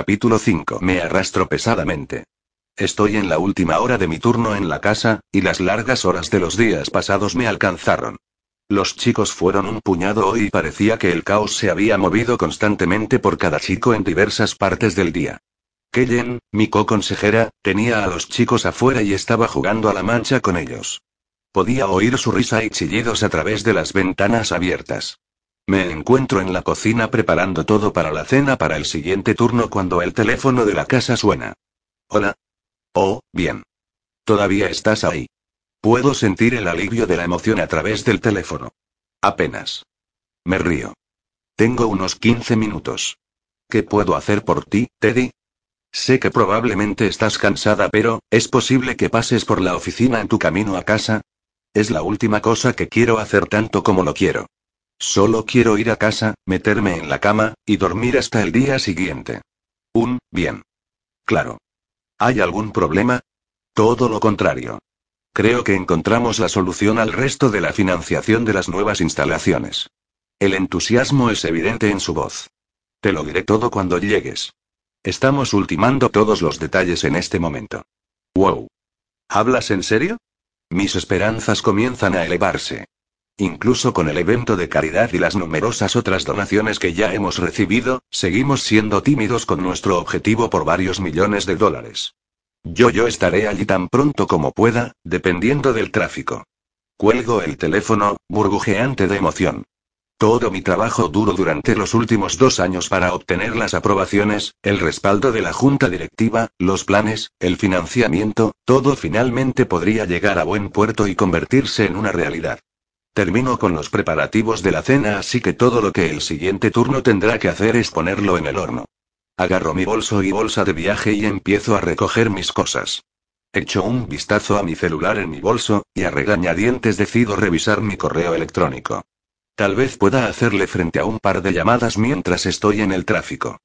Capítulo 5. Me arrastro pesadamente. Estoy en la última hora de mi turno en la casa, y las largas horas de los días pasados me alcanzaron. Los chicos fueron un puñado hoy y parecía que el caos se había movido constantemente por cada chico en diversas partes del día. Kellen, mi co-consejera, tenía a los chicos afuera y estaba jugando a la mancha con ellos. Podía oír su risa y chillidos a través de las ventanas abiertas. Me encuentro en la cocina preparando todo para la cena para el siguiente turno cuando el teléfono de la casa suena. Hola. Oh, bien. Todavía estás ahí. Puedo sentir el alivio de la emoción a través del teléfono. Apenas. Me río. Tengo unos 15 minutos. ¿Qué puedo hacer por ti, Teddy? Sé que probablemente estás cansada, pero, ¿es posible que pases por la oficina en tu camino a casa? Es la última cosa que quiero hacer tanto como lo quiero. Solo quiero ir a casa, meterme en la cama, y dormir hasta el día siguiente. Un, bien. Claro. ¿Hay algún problema? Todo lo contrario. Creo que encontramos la solución al resto de la financiación de las nuevas instalaciones. El entusiasmo es evidente en su voz. Te lo diré todo cuando llegues. Estamos ultimando todos los detalles en este momento. Wow. ¿Hablas en serio? Mis esperanzas comienzan a elevarse. Incluso con el evento de caridad y las numerosas otras donaciones que ya hemos recibido, seguimos siendo tímidos con nuestro objetivo por varios millones de dólares. Yo yo estaré allí tan pronto como pueda, dependiendo del tráfico. Cuelgo el teléfono, burbujeante de emoción. Todo mi trabajo duro durante los últimos dos años para obtener las aprobaciones, el respaldo de la junta directiva, los planes, el financiamiento, todo finalmente podría llegar a buen puerto y convertirse en una realidad. Termino con los preparativos de la cena, así que todo lo que el siguiente turno tendrá que hacer es ponerlo en el horno. Agarro mi bolso y bolsa de viaje y empiezo a recoger mis cosas. Echo un vistazo a mi celular en mi bolso, y a regañadientes decido revisar mi correo electrónico. Tal vez pueda hacerle frente a un par de llamadas mientras estoy en el tráfico.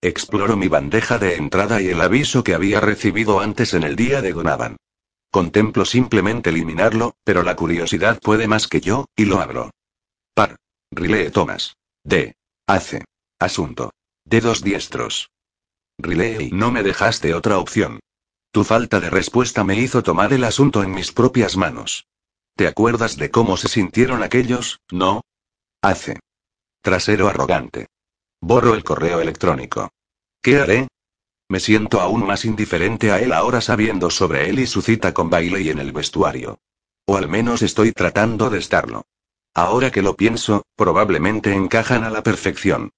Exploro mi bandeja de entrada y el aviso que había recibido antes en el día de Donavan. Contemplo simplemente eliminarlo, pero la curiosidad puede más que yo, y lo abro. Par. Riley Thomas. D. Hace. Asunto. Dedos diestros. Riley, no me dejaste otra opción. Tu falta de respuesta me hizo tomar el asunto en mis propias manos. ¿Te acuerdas de cómo se sintieron aquellos, no? Hace. Trasero arrogante. Borro el correo electrónico. ¿Qué haré? Me siento aún más indiferente a él ahora sabiendo sobre él y su cita con Bailey en el vestuario. O al menos estoy tratando de estarlo. Ahora que lo pienso, probablemente encajan a la perfección.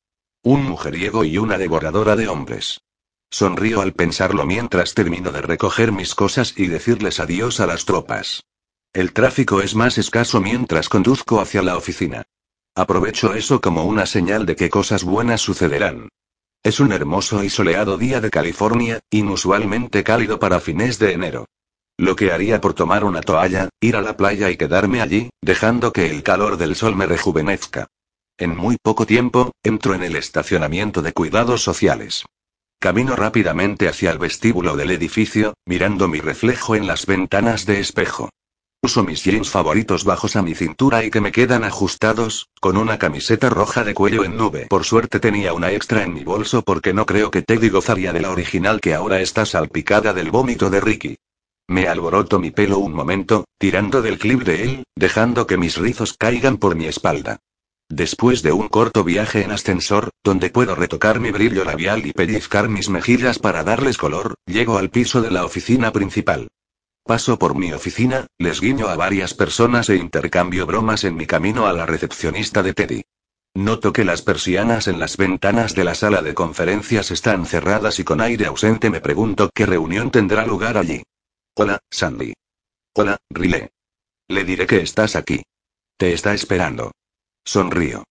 Un mujeriego y una devoradora de hombres. Sonrío al pensarlo mientras termino de recoger mis cosas y decirles adiós a las tropas. El tráfico es más escaso mientras conduzco hacia la oficina. Aprovecho eso como una señal de que cosas buenas sucederán. Es un hermoso y soleado día de California, inusualmente cálido para fines de enero. Lo que haría por tomar una toalla, ir a la playa y quedarme allí, dejando que el calor del sol me rejuvenezca. En muy poco tiempo, entro en el estacionamiento de cuidados sociales. Camino rápidamente hacia el vestíbulo del edificio, mirando mi reflejo en las ventanas de espejo. Uso mis jeans favoritos bajos a mi cintura y que me quedan ajustados, con una camiseta roja de cuello en nube. Por suerte tenía una extra en mi bolso porque no creo que Teddy gozaría de la original que ahora está salpicada del vómito de Ricky. Me alboroto mi pelo un momento, tirando del clip de él, dejando que mis rizos caigan por mi espalda. Después de un corto viaje en ascensor, donde puedo retocar mi brillo labial y pellizcar mis mejillas para darles color, llego al piso de la oficina principal. Paso por mi oficina, les guiño a varias personas e intercambio bromas en mi camino a la recepcionista de Teddy. Noto que las persianas en las ventanas de la sala de conferencias están cerradas y con aire ausente me pregunto qué reunión tendrá lugar allí. Hola, Sandy. Hola, Riley. Le diré que estás aquí. Te está esperando. Sonrío.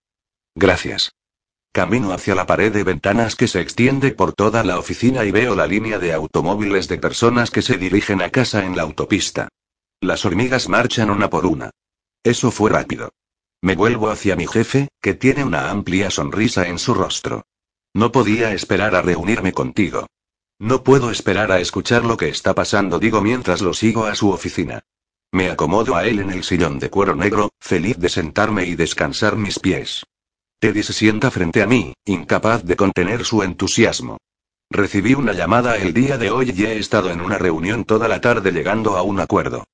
Gracias. Camino hacia la pared de ventanas que se extiende por toda la oficina y veo la línea de automóviles de personas que se dirigen a casa en la autopista. Las hormigas marchan una por una. Eso fue rápido. Me vuelvo hacia mi jefe, que tiene una amplia sonrisa en su rostro. No podía esperar a reunirme contigo. No puedo esperar a escuchar lo que está pasando, digo mientras lo sigo a su oficina. Me acomodo a él en el sillón de cuero negro, feliz de sentarme y descansar mis pies. Teddy se sienta frente a mí, incapaz de contener su entusiasmo. Recibí una llamada el día de hoy y he estado en una reunión toda la tarde llegando a un acuerdo.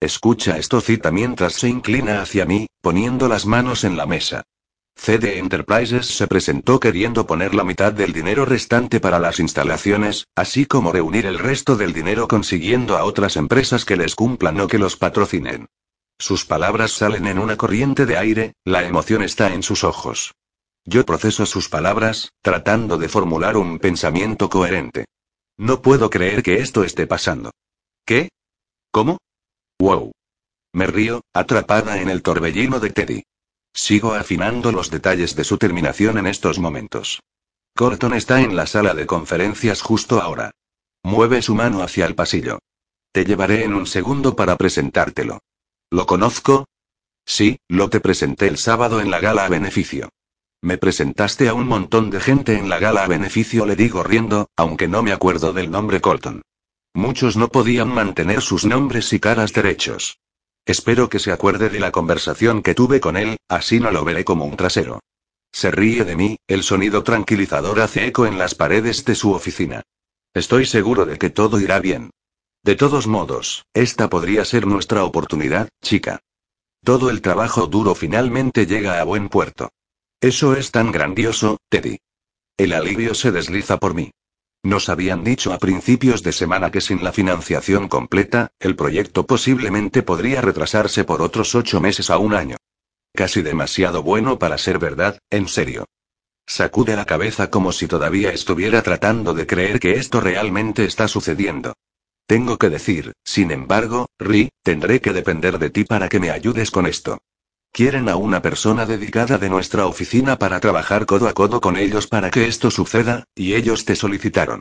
Escucha esto cita mientras se inclina hacia mí, poniendo las manos en la mesa. CD Enterprises se presentó queriendo poner la mitad del dinero restante para las instalaciones, así como reunir el resto del dinero consiguiendo a otras empresas que les cumplan o que los patrocinen. Sus palabras salen en una corriente de aire, la emoción está en sus ojos. Yo proceso sus palabras, tratando de formular un pensamiento coherente. No puedo creer que esto esté pasando. ¿Qué? ¿Cómo? Wow. Me río, atrapada en el torbellino de Teddy. Sigo afinando los detalles de su terminación en estos momentos. Corton está en la sala de conferencias justo ahora. Mueve su mano hacia el pasillo. Te llevaré en un segundo para presentártelo. ¿Lo conozco? Sí, lo te presenté el sábado en la gala a beneficio. Me presentaste a un montón de gente en la gala a beneficio, le digo riendo, aunque no me acuerdo del nombre Colton. Muchos no podían mantener sus nombres y caras derechos. Espero que se acuerde de la conversación que tuve con él, así no lo veré como un trasero. Se ríe de mí, el sonido tranquilizador hace eco en las paredes de su oficina. Estoy seguro de que todo irá bien. De todos modos, esta podría ser nuestra oportunidad, chica. Todo el trabajo duro finalmente llega a buen puerto. Eso es tan grandioso, Teddy. El alivio se desliza por mí. Nos habían dicho a principios de semana que sin la financiación completa, el proyecto posiblemente podría retrasarse por otros ocho meses a un año. Casi demasiado bueno para ser verdad, en serio. Sacude la cabeza como si todavía estuviera tratando de creer que esto realmente está sucediendo. Tengo que decir, sin embargo, Ri, tendré que depender de ti para que me ayudes con esto. Quieren a una persona dedicada de nuestra oficina para trabajar codo a codo con ellos para que esto suceda, y ellos te solicitaron.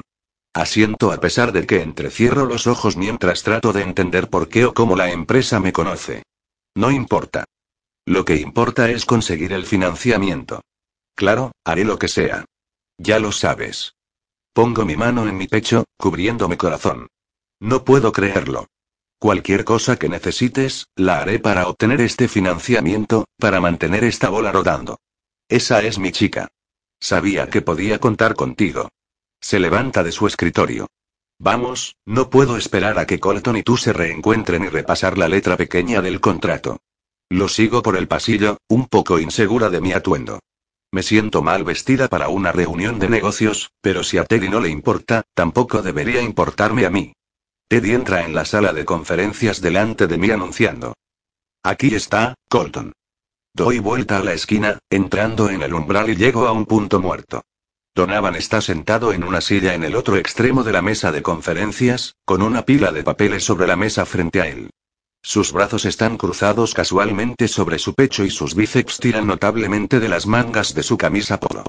Asiento a pesar de que entrecierro los ojos mientras trato de entender por qué o cómo la empresa me conoce. No importa. Lo que importa es conseguir el financiamiento. Claro, haré lo que sea. Ya lo sabes. Pongo mi mano en mi pecho, cubriendo mi corazón. No puedo creerlo. Cualquier cosa que necesites, la haré para obtener este financiamiento, para mantener esta bola rodando. Esa es mi chica. Sabía que podía contar contigo. Se levanta de su escritorio. Vamos, no puedo esperar a que Colton y tú se reencuentren y repasar la letra pequeña del contrato. Lo sigo por el pasillo, un poco insegura de mi atuendo. Me siento mal vestida para una reunión de negocios, pero si a Teddy no le importa, tampoco debería importarme a mí. Teddy entra en la sala de conferencias delante de mí anunciando. Aquí está, Colton. Doy vuelta a la esquina, entrando en el umbral y llego a un punto muerto. Donavan está sentado en una silla en el otro extremo de la mesa de conferencias, con una pila de papeles sobre la mesa frente a él. Sus brazos están cruzados casualmente sobre su pecho y sus bíceps tiran notablemente de las mangas de su camisa polo.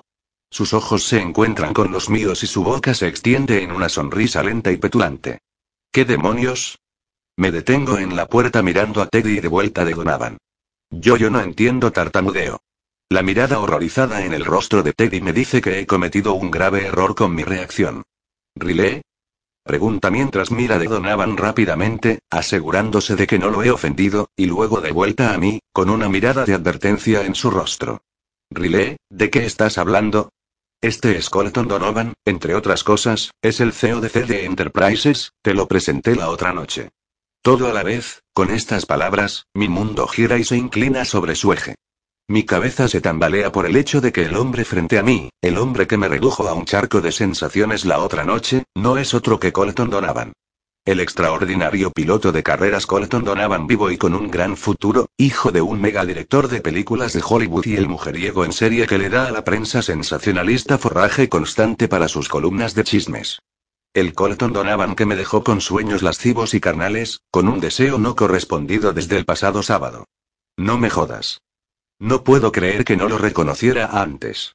Sus ojos se encuentran con los míos y su boca se extiende en una sonrisa lenta y petulante. ¿Qué demonios? Me detengo en la puerta mirando a Teddy de vuelta de Donavan. Yo yo no entiendo tartamudeo. La mirada horrorizada en el rostro de Teddy me dice que he cometido un grave error con mi reacción. ¿Riley? Pregunta mientras mira de Donavan rápidamente, asegurándose de que no lo he ofendido, y luego de vuelta a mí, con una mirada de advertencia en su rostro. ¿Riley, de qué estás hablando? Este es Colton Donovan, entre otras cosas, es el CEO de CD Enterprises, te lo presenté la otra noche. Todo a la vez, con estas palabras, mi mundo gira y se inclina sobre su eje. Mi cabeza se tambalea por el hecho de que el hombre frente a mí, el hombre que me redujo a un charco de sensaciones la otra noche, no es otro que Colton Donovan. El extraordinario piloto de carreras Colton Donovan vivo y con un gran futuro, hijo de un megadirector de películas de Hollywood y el mujeriego en serie que le da a la prensa sensacionalista forraje constante para sus columnas de chismes. El Colton Donovan que me dejó con sueños lascivos y carnales, con un deseo no correspondido desde el pasado sábado. No me jodas. No puedo creer que no lo reconociera antes.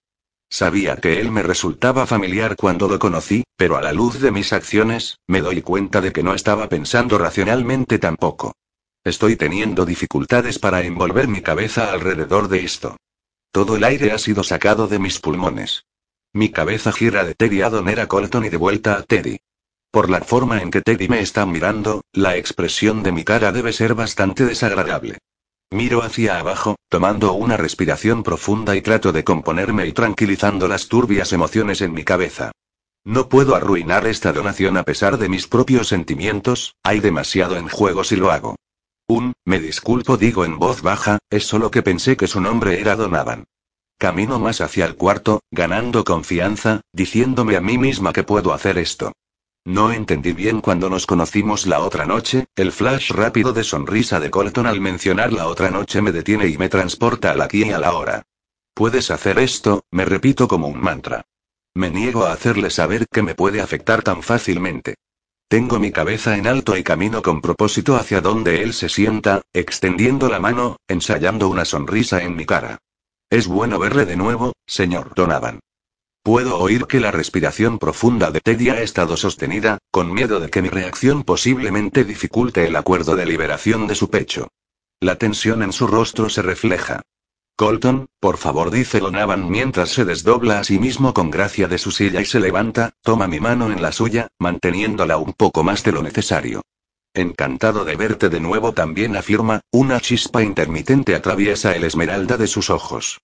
Sabía que él me resultaba familiar cuando lo conocí, pero a la luz de mis acciones, me doy cuenta de que no estaba pensando racionalmente tampoco. Estoy teniendo dificultades para envolver mi cabeza alrededor de esto. Todo el aire ha sido sacado de mis pulmones. Mi cabeza gira de Teddy a Donera Colton y de vuelta a Teddy. Por la forma en que Teddy me está mirando, la expresión de mi cara debe ser bastante desagradable. Miro hacia abajo, tomando una respiración profunda y trato de componerme y tranquilizando las turbias emociones en mi cabeza. No puedo arruinar esta donación a pesar de mis propios sentimientos, hay demasiado en juego si lo hago. Un, me disculpo digo en voz baja, es solo que pensé que su nombre era Donavan. Camino más hacia el cuarto, ganando confianza, diciéndome a mí misma que puedo hacer esto. No entendí bien cuando nos conocimos la otra noche, el flash rápido de sonrisa de Colton al mencionar la otra noche me detiene y me transporta al aquí y a la hora. Puedes hacer esto, me repito como un mantra. Me niego a hacerle saber que me puede afectar tan fácilmente. Tengo mi cabeza en alto y camino con propósito hacia donde él se sienta, extendiendo la mano, ensayando una sonrisa en mi cara. Es bueno verle de nuevo, señor Donovan. Puedo oír que la respiración profunda de Teddy ha estado sostenida, con miedo de que mi reacción posiblemente dificulte el acuerdo de liberación de su pecho. La tensión en su rostro se refleja. Colton, por favor, dice Donavan mientras se desdobla a sí mismo con gracia de su silla y se levanta, toma mi mano en la suya, manteniéndola un poco más de lo necesario. Encantado de verte de nuevo también afirma, una chispa intermitente atraviesa el esmeralda de sus ojos.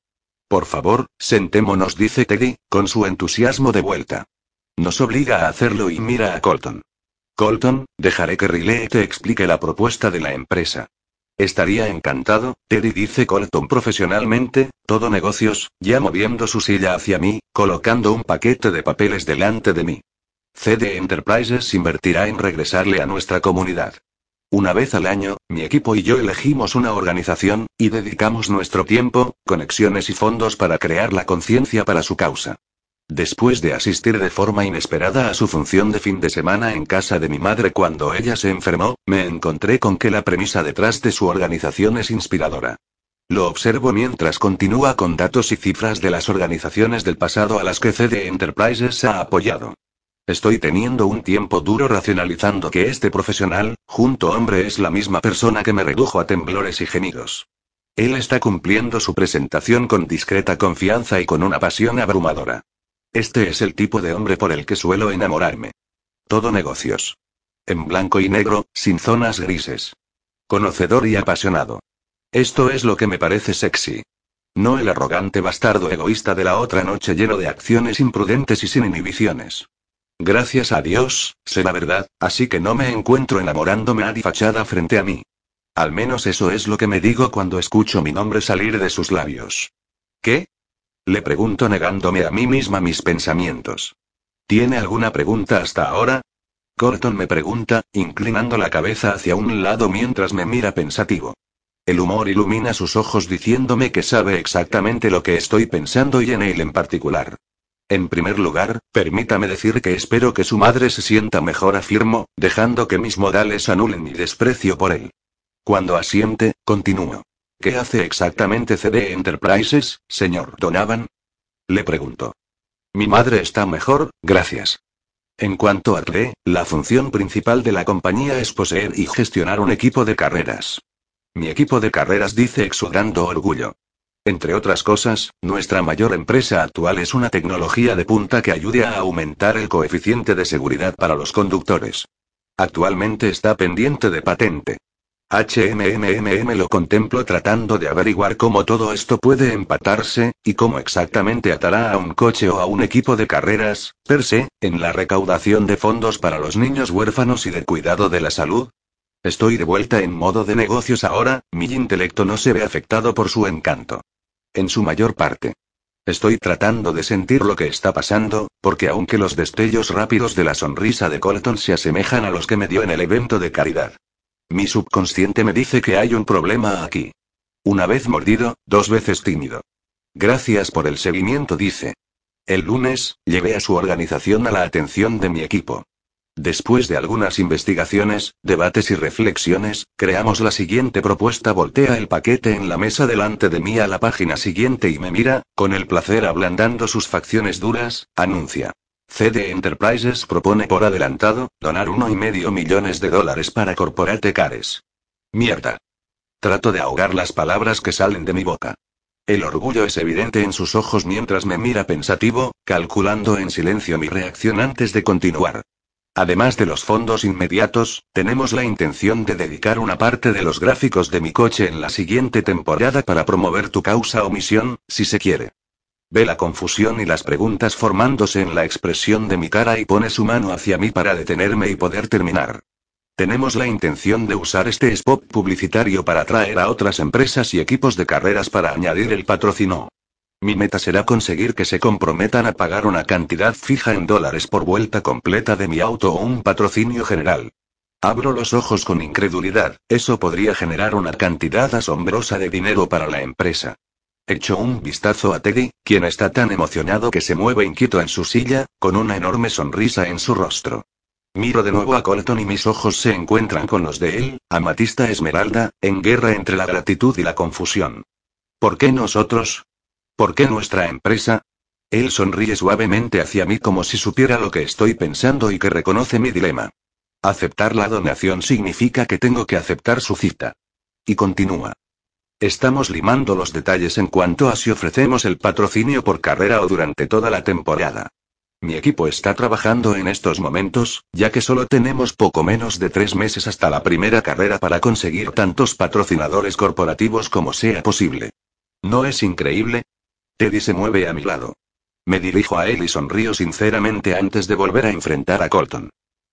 Por favor, sentémonos, dice Teddy, con su entusiasmo de vuelta. Nos obliga a hacerlo y mira a Colton. Colton, dejaré que Riley te explique la propuesta de la empresa. Estaría encantado, Teddy dice Colton profesionalmente, todo negocios, ya moviendo su silla hacia mí, colocando un paquete de papeles delante de mí. CD Enterprises invertirá en regresarle a nuestra comunidad. Una vez al año, mi equipo y yo elegimos una organización, y dedicamos nuestro tiempo, conexiones y fondos para crear la conciencia para su causa. Después de asistir de forma inesperada a su función de fin de semana en casa de mi madre cuando ella se enfermó, me encontré con que la premisa detrás de su organización es inspiradora. Lo observo mientras continúa con datos y cifras de las organizaciones del pasado a las que CD Enterprises ha apoyado. Estoy teniendo un tiempo duro racionalizando que este profesional, junto hombre, es la misma persona que me redujo a temblores y gemidos. Él está cumpliendo su presentación con discreta confianza y con una pasión abrumadora. Este es el tipo de hombre por el que suelo enamorarme. Todo negocios. En blanco y negro, sin zonas grises. Conocedor y apasionado. Esto es lo que me parece sexy. No el arrogante bastardo egoísta de la otra noche lleno de acciones imprudentes y sin inhibiciones. Gracias a Dios, la verdad, así que no me encuentro enamorándome a fachada frente a mí. Al menos eso es lo que me digo cuando escucho mi nombre salir de sus labios. ¿Qué? Le pregunto negándome a mí misma mis pensamientos. ¿Tiene alguna pregunta hasta ahora? Corton me pregunta, inclinando la cabeza hacia un lado mientras me mira pensativo. El humor ilumina sus ojos diciéndome que sabe exactamente lo que estoy pensando y en él en particular. En primer lugar, permítame decir que espero que su madre se sienta mejor, afirmo, dejando que mis modales anulen mi desprecio por él. Cuando asiente, continúo. ¿Qué hace exactamente CD Enterprises, señor Donovan? Le pregunto. Mi madre está mejor, gracias. En cuanto a CRE, la función principal de la compañía es poseer y gestionar un equipo de carreras. Mi equipo de carreras dice exudando orgullo. Entre otras cosas, nuestra mayor empresa actual es una tecnología de punta que ayude a aumentar el coeficiente de seguridad para los conductores. Actualmente está pendiente de patente. HMMMM lo contemplo tratando de averiguar cómo todo esto puede empatarse, y cómo exactamente atará a un coche o a un equipo de carreras, per se, en la recaudación de fondos para los niños huérfanos y de cuidado de la salud. Estoy de vuelta en modo de negocios ahora, mi intelecto no se ve afectado por su encanto. En su mayor parte. Estoy tratando de sentir lo que está pasando, porque aunque los destellos rápidos de la sonrisa de Colton se asemejan a los que me dio en el evento de caridad, mi subconsciente me dice que hay un problema aquí. Una vez mordido, dos veces tímido. Gracias por el seguimiento, dice. El lunes, llevé a su organización a la atención de mi equipo. Después de algunas investigaciones, debates y reflexiones, creamos la siguiente propuesta. Voltea el paquete en la mesa delante de mí a la página siguiente y me mira, con el placer ablandando sus facciones duras, anuncia. CD Enterprises propone por adelantado, donar uno y medio millones de dólares para Corporate Cares. Mierda. Trato de ahogar las palabras que salen de mi boca. El orgullo es evidente en sus ojos mientras me mira pensativo, calculando en silencio mi reacción antes de continuar. Además de los fondos inmediatos, tenemos la intención de dedicar una parte de los gráficos de mi coche en la siguiente temporada para promover tu causa o misión, si se quiere. Ve la confusión y las preguntas formándose en la expresión de mi cara y pone su mano hacia mí para detenerme y poder terminar. Tenemos la intención de usar este spot publicitario para atraer a otras empresas y equipos de carreras para añadir el patrocinio. Mi meta será conseguir que se comprometan a pagar una cantidad fija en dólares por vuelta completa de mi auto o un patrocinio general. Abro los ojos con incredulidad, eso podría generar una cantidad asombrosa de dinero para la empresa. Echo un vistazo a Teddy, quien está tan emocionado que se mueve inquieto en su silla, con una enorme sonrisa en su rostro. Miro de nuevo a Colton y mis ojos se encuentran con los de él, Amatista Esmeralda, en guerra entre la gratitud y la confusión. ¿Por qué nosotros? ¿Por qué nuestra empresa? Él sonríe suavemente hacia mí como si supiera lo que estoy pensando y que reconoce mi dilema. Aceptar la donación significa que tengo que aceptar su cita. Y continúa. Estamos limando los detalles en cuanto a si ofrecemos el patrocinio por carrera o durante toda la temporada. Mi equipo está trabajando en estos momentos, ya que solo tenemos poco menos de tres meses hasta la primera carrera para conseguir tantos patrocinadores corporativos como sea posible. ¿No es increíble? Teddy se mueve a mi lado. Me dirijo a él y sonrío sinceramente antes de volver a enfrentar a Colton.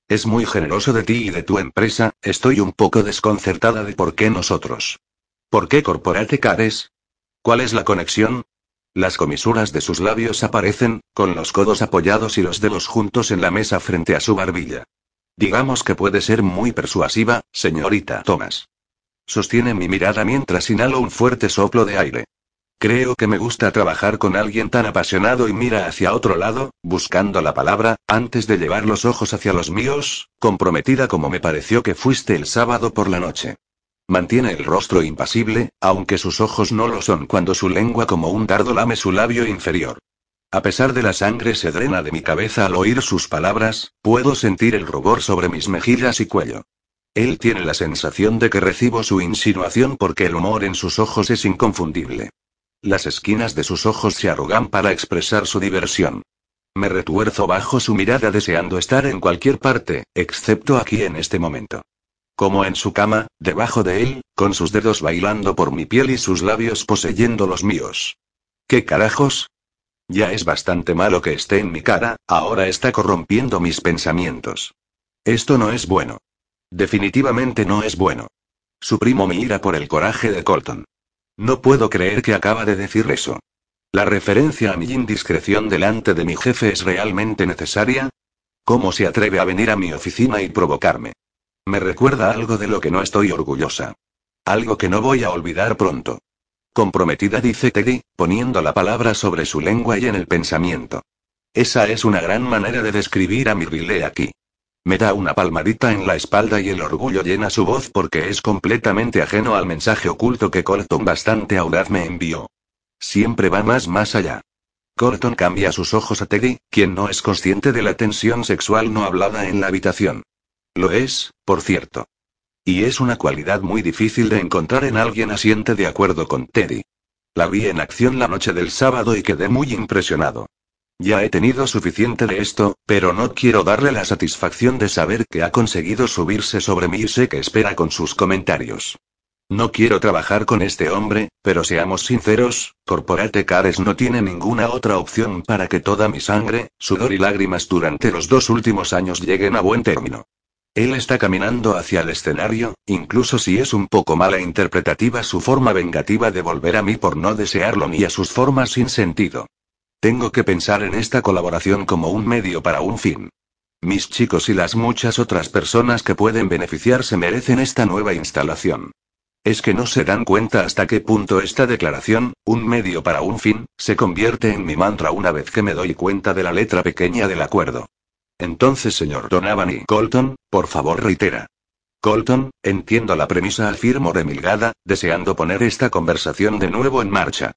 Es muy generoso de ti y de tu empresa, estoy un poco desconcertada de por qué nosotros. ¿Por qué Corporate Cares? ¿Cuál es la conexión? Las comisuras de sus labios aparecen, con los codos apoyados y los dedos juntos en la mesa frente a su barbilla. Digamos que puede ser muy persuasiva, señorita Thomas. Sostiene mi mirada mientras inhalo un fuerte soplo de aire. Creo que me gusta trabajar con alguien tan apasionado y mira hacia otro lado, buscando la palabra, antes de llevar los ojos hacia los míos, comprometida como me pareció que fuiste el sábado por la noche. Mantiene el rostro impasible, aunque sus ojos no lo son cuando su lengua como un dardo lame su labio inferior. A pesar de la sangre se drena de mi cabeza al oír sus palabras, puedo sentir el rubor sobre mis mejillas y cuello. Él tiene la sensación de que recibo su insinuación porque el humor en sus ojos es inconfundible. Las esquinas de sus ojos se arrugan para expresar su diversión. Me retuerzo bajo su mirada deseando estar en cualquier parte, excepto aquí en este momento. Como en su cama, debajo de él, con sus dedos bailando por mi piel y sus labios poseyendo los míos. ¿Qué carajos? Ya es bastante malo que esté en mi cara, ahora está corrompiendo mis pensamientos. Esto no es bueno. Definitivamente no es bueno. Suprimo mi ira por el coraje de Colton. No puedo creer que acaba de decir eso. ¿La referencia a mi indiscreción delante de mi jefe es realmente necesaria? ¿Cómo se atreve a venir a mi oficina y provocarme? Me recuerda algo de lo que no estoy orgullosa. Algo que no voy a olvidar pronto. Comprometida, dice Teddy, poniendo la palabra sobre su lengua y en el pensamiento. Esa es una gran manera de describir a mi Riley aquí. Me da una palmadita en la espalda y el orgullo llena su voz porque es completamente ajeno al mensaje oculto que Colton bastante audaz me envió. Siempre va más más allá. Colton cambia sus ojos a Teddy, quien no es consciente de la tensión sexual no hablada en la habitación. Lo es, por cierto. Y es una cualidad muy difícil de encontrar en alguien asiente de acuerdo con Teddy. La vi en acción la noche del sábado y quedé muy impresionado. Ya he tenido suficiente de esto, pero no quiero darle la satisfacción de saber que ha conseguido subirse sobre mí y sé que espera con sus comentarios. No quiero trabajar con este hombre, pero seamos sinceros, Corporate Cares no tiene ninguna otra opción para que toda mi sangre, sudor y lágrimas durante los dos últimos años lleguen a buen término. Él está caminando hacia el escenario, incluso si es un poco mala interpretativa su forma vengativa de volver a mí por no desearlo ni a sus formas sin sentido. Tengo que pensar en esta colaboración como un medio para un fin. Mis chicos y las muchas otras personas que pueden beneficiarse merecen esta nueva instalación. Es que no se dan cuenta hasta qué punto esta declaración, un medio para un fin, se convierte en mi mantra una vez que me doy cuenta de la letra pequeña del acuerdo. Entonces, señor Donovan y Colton, por favor reitera. Colton, entiendo la premisa, afirmo remilgada, deseando poner esta conversación de nuevo en marcha.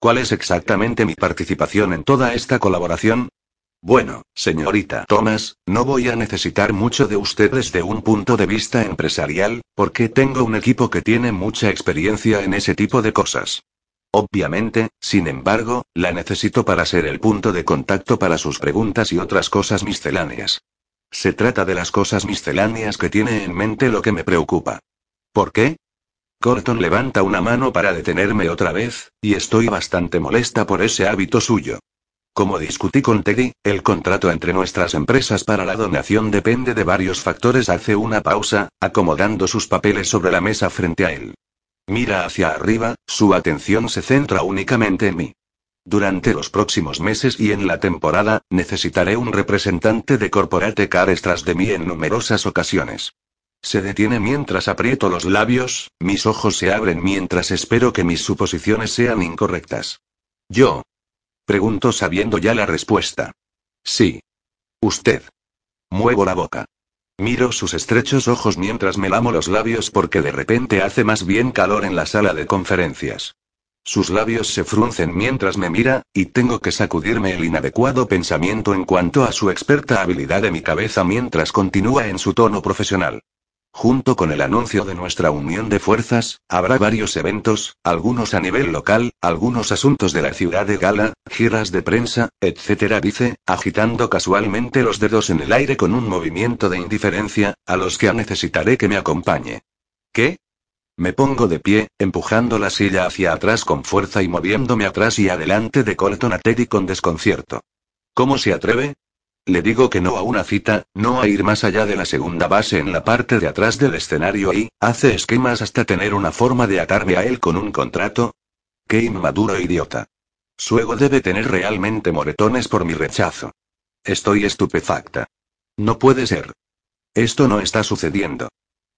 ¿Cuál es exactamente mi participación en toda esta colaboración? Bueno, señorita Thomas, no voy a necesitar mucho de usted desde un punto de vista empresarial, porque tengo un equipo que tiene mucha experiencia en ese tipo de cosas. Obviamente, sin embargo, la necesito para ser el punto de contacto para sus preguntas y otras cosas misceláneas. Se trata de las cosas misceláneas que tiene en mente lo que me preocupa. ¿Por qué? Colton levanta una mano para detenerme otra vez, y estoy bastante molesta por ese hábito suyo. Como discutí con Teddy, el contrato entre nuestras empresas para la donación depende de varios factores. Hace una pausa, acomodando sus papeles sobre la mesa frente a él. Mira hacia arriba, su atención se centra únicamente en mí. Durante los próximos meses y en la temporada, necesitaré un representante de Corporate Cars tras de mí en numerosas ocasiones. Se detiene mientras aprieto los labios, mis ojos se abren mientras espero que mis suposiciones sean incorrectas. Yo. Pregunto sabiendo ya la respuesta. Sí. Usted. Muevo la boca. Miro sus estrechos ojos mientras me lamo los labios porque de repente hace más bien calor en la sala de conferencias. Sus labios se fruncen mientras me mira, y tengo que sacudirme el inadecuado pensamiento en cuanto a su experta habilidad de mi cabeza mientras continúa en su tono profesional. Junto con el anuncio de nuestra unión de fuerzas, habrá varios eventos, algunos a nivel local, algunos asuntos de la ciudad de Gala, giras de prensa, etc. dice, agitando casualmente los dedos en el aire con un movimiento de indiferencia, a los que necesitaré que me acompañe. ¿Qué? Me pongo de pie, empujando la silla hacia atrás con fuerza y moviéndome atrás y adelante de Colton a Teddy con desconcierto. ¿Cómo se atreve? Le digo que no a una cita, no a ir más allá de la segunda base en la parte de atrás del escenario y, hace esquemas hasta tener una forma de atarme a él con un contrato. ¡Qué inmaduro idiota! Suego debe tener realmente moretones por mi rechazo. Estoy estupefacta. No puede ser. Esto no está sucediendo.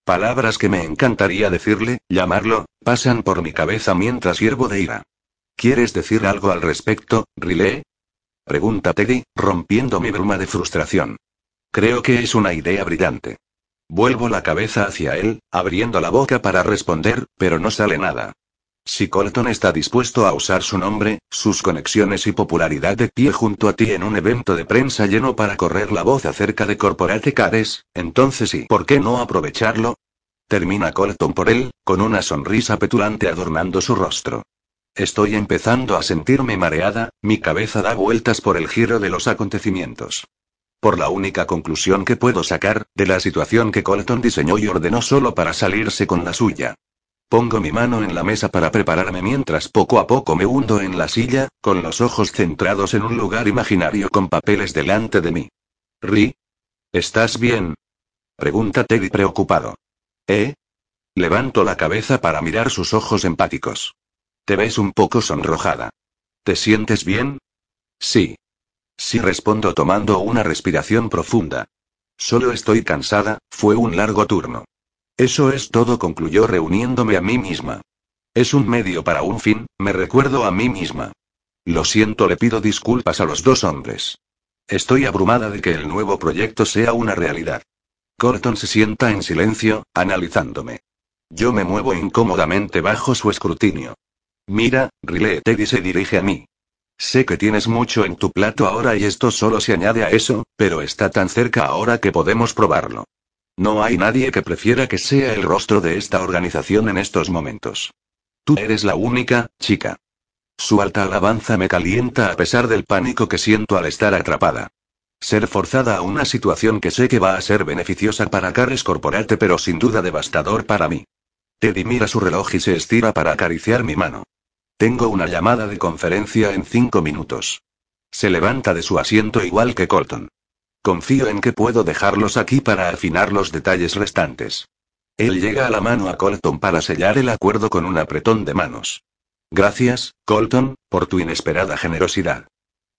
Palabras que me encantaría decirle, llamarlo, pasan por mi cabeza mientras hiervo de ira. ¿Quieres decir algo al respecto, Riley? Pregunta Teddy, rompiendo mi bruma de frustración. Creo que es una idea brillante. Vuelvo la cabeza hacia él, abriendo la boca para responder, pero no sale nada. Si Colton está dispuesto a usar su nombre, sus conexiones y popularidad de pie junto a ti en un evento de prensa lleno para correr la voz acerca de Corporate Cares, entonces sí, ¿por qué no aprovecharlo? Termina Colton por él, con una sonrisa petulante adornando su rostro. Estoy empezando a sentirme mareada, mi cabeza da vueltas por el giro de los acontecimientos. Por la única conclusión que puedo sacar, de la situación que Colton diseñó y ordenó solo para salirse con la suya. Pongo mi mano en la mesa para prepararme mientras poco a poco me hundo en la silla, con los ojos centrados en un lugar imaginario con papeles delante de mí. Ri. ¿Estás bien? Pregunta Teddy preocupado. ¿Eh? Levanto la cabeza para mirar sus ojos empáticos. Te ves un poco sonrojada. ¿Te sientes bien? Sí. Sí respondo tomando una respiración profunda. Solo estoy cansada, fue un largo turno. Eso es todo, concluyó reuniéndome a mí misma. Es un medio para un fin, me recuerdo a mí misma. Lo siento, le pido disculpas a los dos hombres. Estoy abrumada de que el nuevo proyecto sea una realidad. Corton se sienta en silencio, analizándome. Yo me muevo incómodamente bajo su escrutinio. Mira, Riley Teddy se dirige a mí. Sé que tienes mucho en tu plato ahora y esto solo se añade a eso, pero está tan cerca ahora que podemos probarlo. No hay nadie que prefiera que sea el rostro de esta organización en estos momentos. Tú eres la única, chica. Su alta alabanza me calienta a pesar del pánico que siento al estar atrapada. Ser forzada a una situación que sé que va a ser beneficiosa para Carres Corporate pero sin duda devastador para mí. Teddy mira su reloj y se estira para acariciar mi mano. Tengo una llamada de conferencia en cinco minutos. Se levanta de su asiento igual que Colton. Confío en que puedo dejarlos aquí para afinar los detalles restantes. Él llega a la mano a Colton para sellar el acuerdo con un apretón de manos. Gracias, Colton, por tu inesperada generosidad.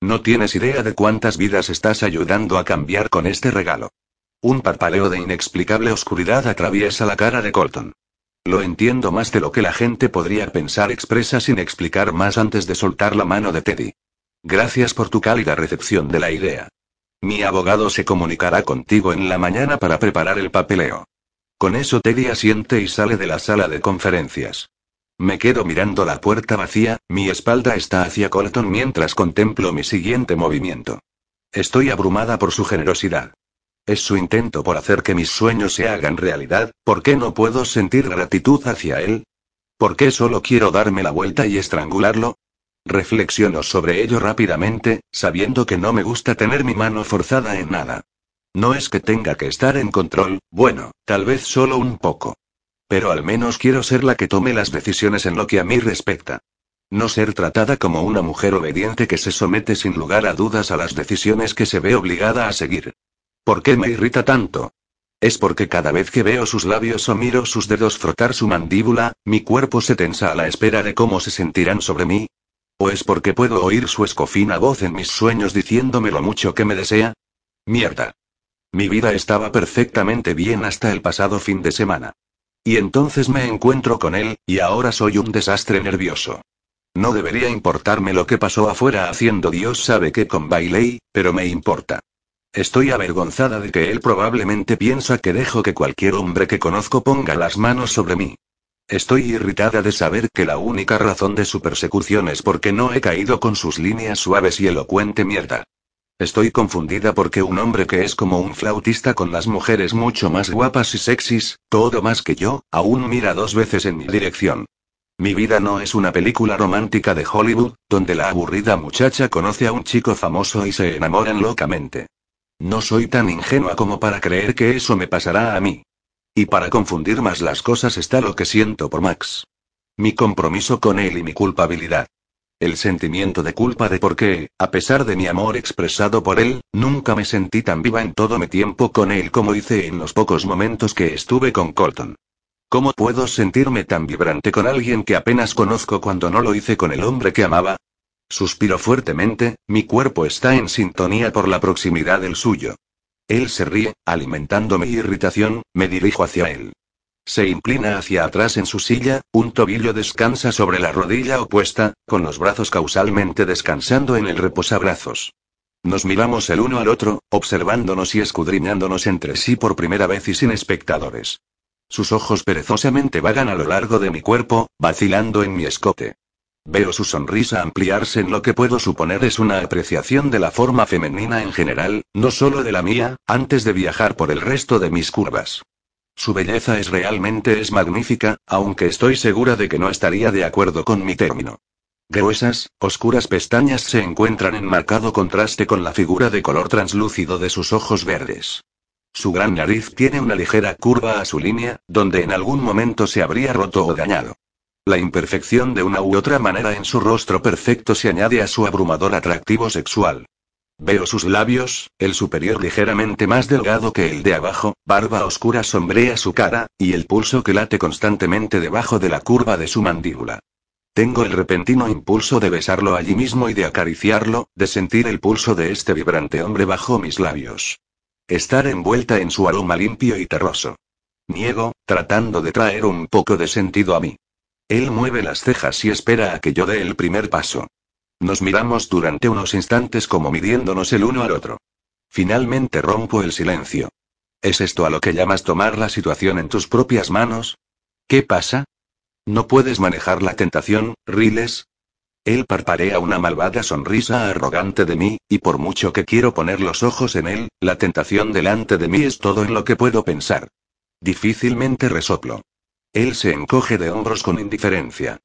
No tienes idea de cuántas vidas estás ayudando a cambiar con este regalo. Un parpaleo de inexplicable oscuridad atraviesa la cara de Colton. Lo entiendo más de lo que la gente podría pensar, expresa sin explicar más antes de soltar la mano de Teddy. Gracias por tu cálida recepción de la idea. Mi abogado se comunicará contigo en la mañana para preparar el papeleo. Con eso Teddy asiente y sale de la sala de conferencias. Me quedo mirando la puerta vacía, mi espalda está hacia Colton mientras contemplo mi siguiente movimiento. Estoy abrumada por su generosidad. Es su intento por hacer que mis sueños se hagan realidad, ¿por qué no puedo sentir gratitud hacia él? ¿Por qué solo quiero darme la vuelta y estrangularlo? Reflexiono sobre ello rápidamente, sabiendo que no me gusta tener mi mano forzada en nada. No es que tenga que estar en control, bueno, tal vez solo un poco. Pero al menos quiero ser la que tome las decisiones en lo que a mí respecta. No ser tratada como una mujer obediente que se somete sin lugar a dudas a las decisiones que se ve obligada a seguir. ¿Por qué me irrita tanto? Es porque cada vez que veo sus labios o miro sus dedos frotar su mandíbula, mi cuerpo se tensa a la espera de cómo se sentirán sobre mí. ¿O es porque puedo oír su escofina voz en mis sueños diciéndome lo mucho que me desea? Mierda. Mi vida estaba perfectamente bien hasta el pasado fin de semana. Y entonces me encuentro con él, y ahora soy un desastre nervioso. No debería importarme lo que pasó afuera haciendo Dios sabe qué con Bailey, pero me importa. Estoy avergonzada de que él probablemente piensa que dejo que cualquier hombre que conozco ponga las manos sobre mí. Estoy irritada de saber que la única razón de su persecución es porque no he caído con sus líneas suaves y elocuente mierda. Estoy confundida porque un hombre que es como un flautista con las mujeres mucho más guapas y sexys, todo más que yo, aún mira dos veces en mi dirección. Mi vida no es una película romántica de Hollywood, donde la aburrida muchacha conoce a un chico famoso y se enamoran locamente. No soy tan ingenua como para creer que eso me pasará a mí. Y para confundir más las cosas está lo que siento por Max. Mi compromiso con él y mi culpabilidad. El sentimiento de culpa de por qué, a pesar de mi amor expresado por él, nunca me sentí tan viva en todo mi tiempo con él como hice en los pocos momentos que estuve con Colton. ¿Cómo puedo sentirme tan vibrante con alguien que apenas conozco cuando no lo hice con el hombre que amaba? Suspiro fuertemente, mi cuerpo está en sintonía por la proximidad del suyo. Él se ríe, alimentando mi irritación, me dirijo hacia él. Se inclina hacia atrás en su silla, un tobillo descansa sobre la rodilla opuesta, con los brazos causalmente descansando en el reposabrazos. Nos miramos el uno al otro, observándonos y escudriñándonos entre sí por primera vez y sin espectadores. Sus ojos perezosamente vagan a lo largo de mi cuerpo, vacilando en mi escote. Veo su sonrisa ampliarse en lo que puedo suponer es una apreciación de la forma femenina en general, no solo de la mía, antes de viajar por el resto de mis curvas. Su belleza es realmente es magnífica, aunque estoy segura de que no estaría de acuerdo con mi término. Gruesas, oscuras pestañas se encuentran en marcado contraste con la figura de color translúcido de sus ojos verdes. Su gran nariz tiene una ligera curva a su línea, donde en algún momento se habría roto o dañado. La imperfección de una u otra manera en su rostro perfecto se añade a su abrumador atractivo sexual. Veo sus labios, el superior ligeramente más delgado que el de abajo, barba oscura sombrea su cara, y el pulso que late constantemente debajo de la curva de su mandíbula. Tengo el repentino impulso de besarlo allí mismo y de acariciarlo, de sentir el pulso de este vibrante hombre bajo mis labios. Estar envuelta en su aroma limpio y terroso. Niego, tratando de traer un poco de sentido a mí. Él mueve las cejas y espera a que yo dé el primer paso. Nos miramos durante unos instantes como midiéndonos el uno al otro. Finalmente rompo el silencio. ¿Es esto a lo que llamas tomar la situación en tus propias manos? ¿Qué pasa? ¿No puedes manejar la tentación, Riles? Él parparea una malvada sonrisa arrogante de mí, y por mucho que quiero poner los ojos en él, la tentación delante de mí es todo en lo que puedo pensar. Difícilmente resoplo. Él se encoge de hombros con indiferencia.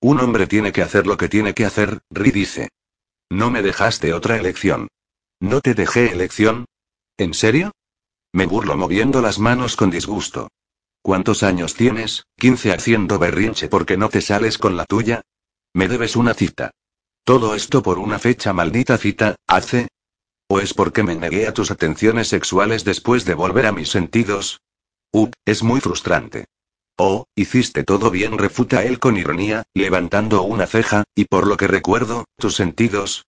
Un hombre tiene que hacer lo que tiene que hacer, Ri dice. No me dejaste otra elección. ¿No te dejé elección? ¿En serio? Me burlo moviendo las manos con disgusto. ¿Cuántos años tienes? ¿15 haciendo berrinche porque no te sales con la tuya? Me debes una cita. ¿Todo esto por una fecha maldita cita, hace? ¿O es porque me negué a tus atenciones sexuales después de volver a mis sentidos? Uh, es muy frustrante. Oh, hiciste todo bien, refuta él con ironía, levantando una ceja, y por lo que recuerdo, tus sentidos.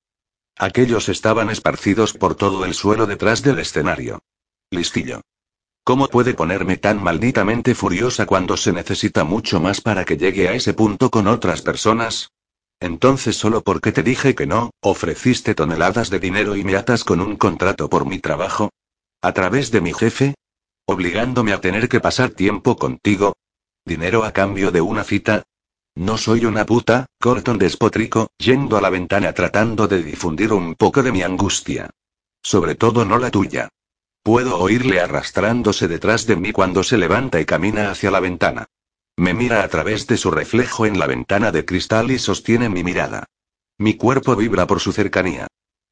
Aquellos estaban esparcidos por todo el suelo detrás del escenario. Listillo. ¿Cómo puede ponerme tan malditamente furiosa cuando se necesita mucho más para que llegue a ese punto con otras personas? Entonces solo porque te dije que no, ofreciste toneladas de dinero y me atas con un contrato por mi trabajo. ¿A través de mi jefe? ¿Obligándome a tener que pasar tiempo contigo? ¿Dinero a cambio de una cita? No soy una puta, Corton despotrico, yendo a la ventana tratando de difundir un poco de mi angustia. Sobre todo no la tuya. Puedo oírle arrastrándose detrás de mí cuando se levanta y camina hacia la ventana. Me mira a través de su reflejo en la ventana de cristal y sostiene mi mirada. Mi cuerpo vibra por su cercanía.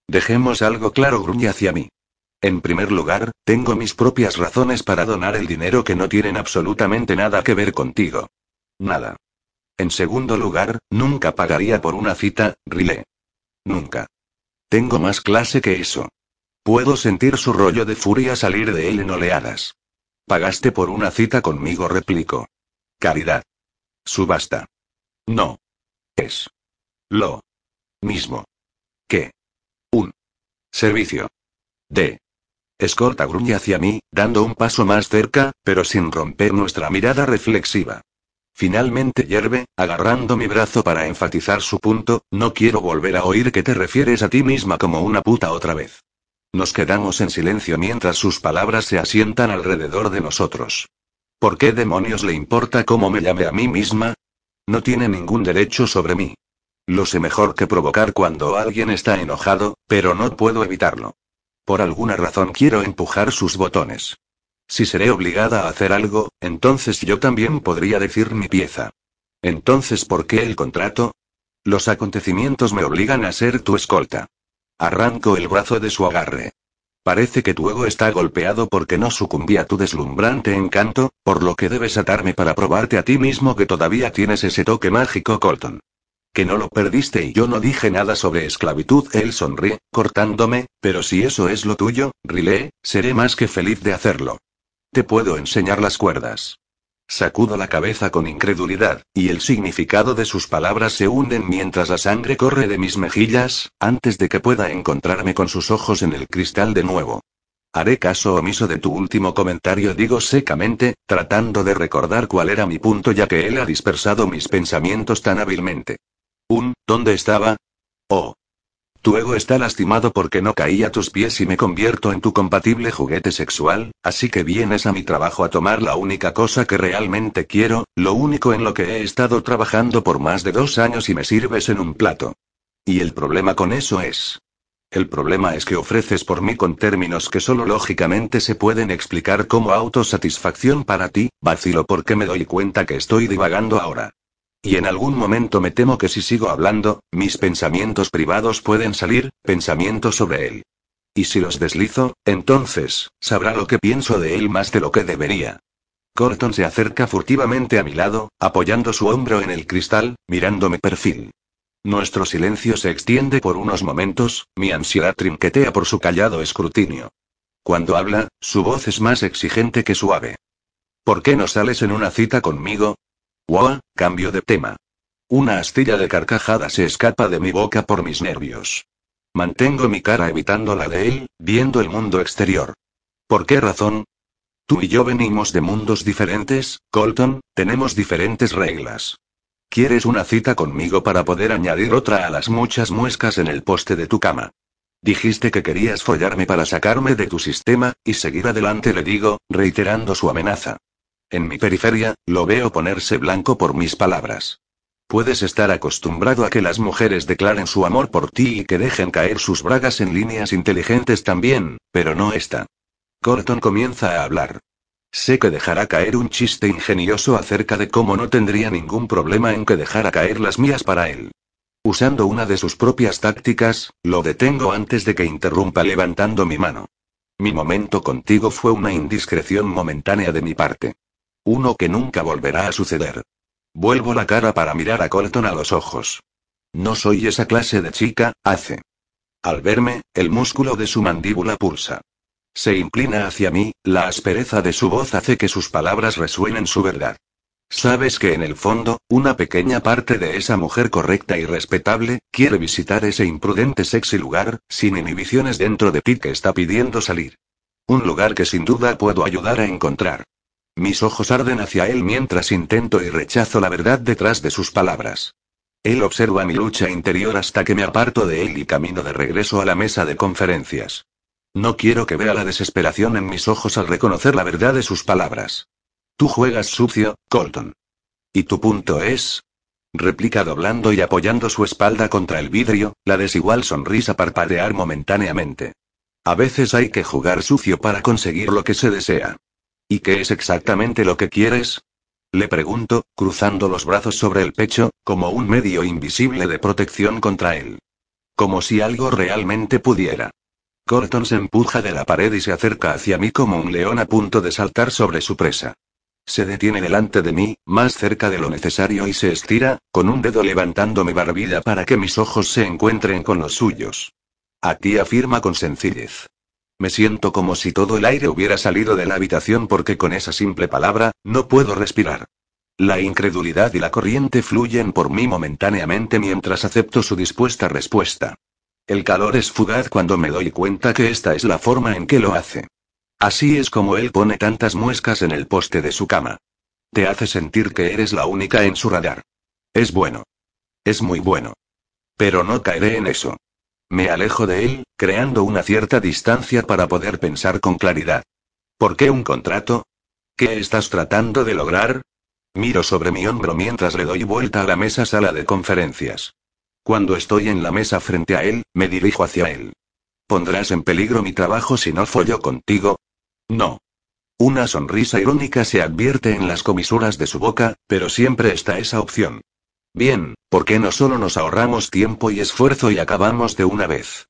Dejemos algo claro, gruñe hacia mí. En primer lugar, tengo mis propias razones para donar el dinero que no tienen absolutamente nada que ver contigo. Nada. En segundo lugar, nunca pagaría por una cita, Riley. Nunca. Tengo más clase que eso. Puedo sentir su rollo de furia salir de él en oleadas. Pagaste por una cita conmigo, replico. Caridad. Subasta. No. Es. Lo. Mismo. Que. Un. Servicio. De. Escorta gruñe hacia mí, dando un paso más cerca, pero sin romper nuestra mirada reflexiva. Finalmente hierve, agarrando mi brazo para enfatizar su punto, no quiero volver a oír que te refieres a ti misma como una puta otra vez. Nos quedamos en silencio mientras sus palabras se asientan alrededor de nosotros. ¿Por qué demonios le importa cómo me llame a mí misma? No tiene ningún derecho sobre mí. Lo sé mejor que provocar cuando alguien está enojado, pero no puedo evitarlo. Por alguna razón quiero empujar sus botones. Si seré obligada a hacer algo, entonces yo también podría decir mi pieza. Entonces, ¿por qué el contrato? Los acontecimientos me obligan a ser tu escolta. Arranco el brazo de su agarre. Parece que tu ego está golpeado porque no sucumbí a tu deslumbrante encanto, por lo que debes atarme para probarte a ti mismo que todavía tienes ese toque mágico, Colton. Que no lo perdiste y yo no dije nada sobre esclavitud. Él sonríe, cortándome, pero si eso es lo tuyo, Riley, seré más que feliz de hacerlo. Te puedo enseñar las cuerdas. Sacudo la cabeza con incredulidad, y el significado de sus palabras se hunden mientras la sangre corre de mis mejillas, antes de que pueda encontrarme con sus ojos en el cristal de nuevo. Haré caso omiso de tu último comentario, digo secamente, tratando de recordar cuál era mi punto ya que él ha dispersado mis pensamientos tan hábilmente. Un, ¿dónde estaba? Oh, tu ego está lastimado porque no caí a tus pies y me convierto en tu compatible juguete sexual, así que vienes a mi trabajo a tomar la única cosa que realmente quiero, lo único en lo que he estado trabajando por más de dos años y me sirves en un plato. Y el problema con eso es... El problema es que ofreces por mí con términos que solo lógicamente se pueden explicar como autosatisfacción para ti, vacilo porque me doy cuenta que estoy divagando ahora. Y en algún momento me temo que si sigo hablando, mis pensamientos privados pueden salir, pensamientos sobre él. Y si los deslizo, entonces, sabrá lo que pienso de él más de lo que debería. Corton se acerca furtivamente a mi lado, apoyando su hombro en el cristal, mirándome perfil. Nuestro silencio se extiende por unos momentos, mi ansiedad trinquetea por su callado escrutinio. Cuando habla, su voz es más exigente que suave. ¿Por qué no sales en una cita conmigo? Wow, cambio de tema. Una astilla de carcajada se escapa de mi boca por mis nervios. Mantengo mi cara evitando la de él, viendo el mundo exterior. ¿Por qué razón? Tú y yo venimos de mundos diferentes, Colton, tenemos diferentes reglas. ¿Quieres una cita conmigo para poder añadir otra a las muchas muescas en el poste de tu cama? Dijiste que querías follarme para sacarme de tu sistema, y seguir adelante le digo, reiterando su amenaza. En mi periferia, lo veo ponerse blanco por mis palabras. Puedes estar acostumbrado a que las mujeres declaren su amor por ti y que dejen caer sus bragas en líneas inteligentes también, pero no esta. Corton comienza a hablar. Sé que dejará caer un chiste ingenioso acerca de cómo no tendría ningún problema en que dejara caer las mías para él. Usando una de sus propias tácticas, lo detengo antes de que interrumpa levantando mi mano. Mi momento contigo fue una indiscreción momentánea de mi parte. Uno que nunca volverá a suceder. Vuelvo la cara para mirar a Colton a los ojos. No soy esa clase de chica, hace. Al verme, el músculo de su mandíbula pulsa. Se inclina hacia mí, la aspereza de su voz hace que sus palabras resuenen su verdad. Sabes que en el fondo, una pequeña parte de esa mujer correcta y respetable, quiere visitar ese imprudente sexy lugar, sin inhibiciones dentro de ti que está pidiendo salir. Un lugar que sin duda puedo ayudar a encontrar. Mis ojos arden hacia él mientras intento y rechazo la verdad detrás de sus palabras. Él observa mi lucha interior hasta que me aparto de él y camino de regreso a la mesa de conferencias. No quiero que vea la desesperación en mis ojos al reconocer la verdad de sus palabras. Tú juegas sucio, Colton. ¿Y tu punto es? Replica doblando y apoyando su espalda contra el vidrio, la desigual sonrisa parpadear momentáneamente. A veces hay que jugar sucio para conseguir lo que se desea. ¿Y qué es exactamente lo que quieres? Le pregunto, cruzando los brazos sobre el pecho, como un medio invisible de protección contra él. Como si algo realmente pudiera. Colton se empuja de la pared y se acerca hacia mí como un león a punto de saltar sobre su presa. Se detiene delante de mí, más cerca de lo necesario y se estira, con un dedo levantando mi barbilla para que mis ojos se encuentren con los suyos. A ti afirma con sencillez. Me siento como si todo el aire hubiera salido de la habitación porque con esa simple palabra, no puedo respirar. La incredulidad y la corriente fluyen por mí momentáneamente mientras acepto su dispuesta respuesta. El calor es fugaz cuando me doy cuenta que esta es la forma en que lo hace. Así es como él pone tantas muescas en el poste de su cama. Te hace sentir que eres la única en su radar. Es bueno. Es muy bueno. Pero no caeré en eso. Me alejo de él, creando una cierta distancia para poder pensar con claridad. ¿Por qué un contrato? ¿Qué estás tratando de lograr? Miro sobre mi hombro mientras le doy vuelta a la mesa sala de conferencias. Cuando estoy en la mesa frente a él, me dirijo hacia él. ¿Pondrás en peligro mi trabajo si no follo contigo? No. Una sonrisa irónica se advierte en las comisuras de su boca, pero siempre está esa opción. Bien, ¿por qué no solo nos ahorramos tiempo y esfuerzo y acabamos de una vez?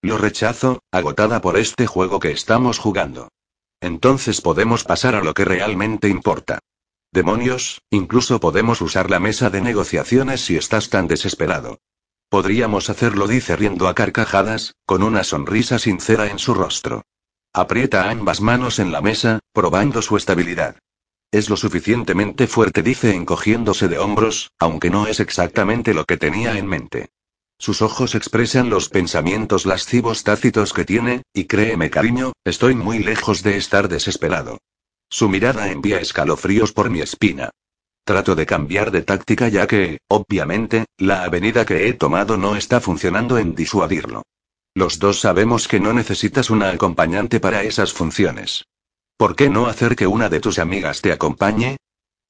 Lo rechazo, agotada por este juego que estamos jugando. Entonces podemos pasar a lo que realmente importa. Demonios, incluso podemos usar la mesa de negociaciones si estás tan desesperado. Podríamos hacerlo, dice riendo a carcajadas, con una sonrisa sincera en su rostro. Aprieta ambas manos en la mesa, probando su estabilidad. Es lo suficientemente fuerte, dice encogiéndose de hombros, aunque no es exactamente lo que tenía en mente. Sus ojos expresan los pensamientos lascivos tácitos que tiene, y créeme cariño, estoy muy lejos de estar desesperado. Su mirada envía escalofríos por mi espina. Trato de cambiar de táctica ya que, obviamente, la avenida que he tomado no está funcionando en disuadirlo. Los dos sabemos que no necesitas una acompañante para esas funciones. ¿Por qué no hacer que una de tus amigas te acompañe?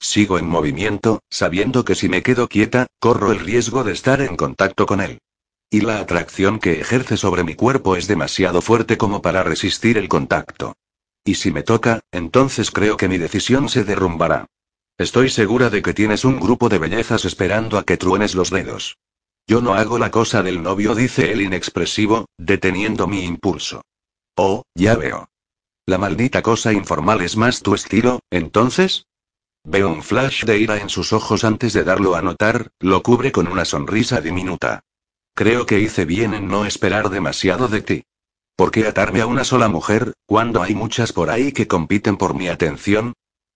Sigo en movimiento, sabiendo que si me quedo quieta, corro el riesgo de estar en contacto con él. Y la atracción que ejerce sobre mi cuerpo es demasiado fuerte como para resistir el contacto. Y si me toca, entonces creo que mi decisión se derrumbará. Estoy segura de que tienes un grupo de bellezas esperando a que truenes los dedos. Yo no hago la cosa del novio, dice él inexpresivo, deteniendo mi impulso. Oh, ya veo. La maldita cosa informal es más tu estilo, entonces? Veo un flash de ira en sus ojos antes de darlo a notar, lo cubre con una sonrisa diminuta. Creo que hice bien en no esperar demasiado de ti. ¿Por qué atarme a una sola mujer, cuando hay muchas por ahí que compiten por mi atención?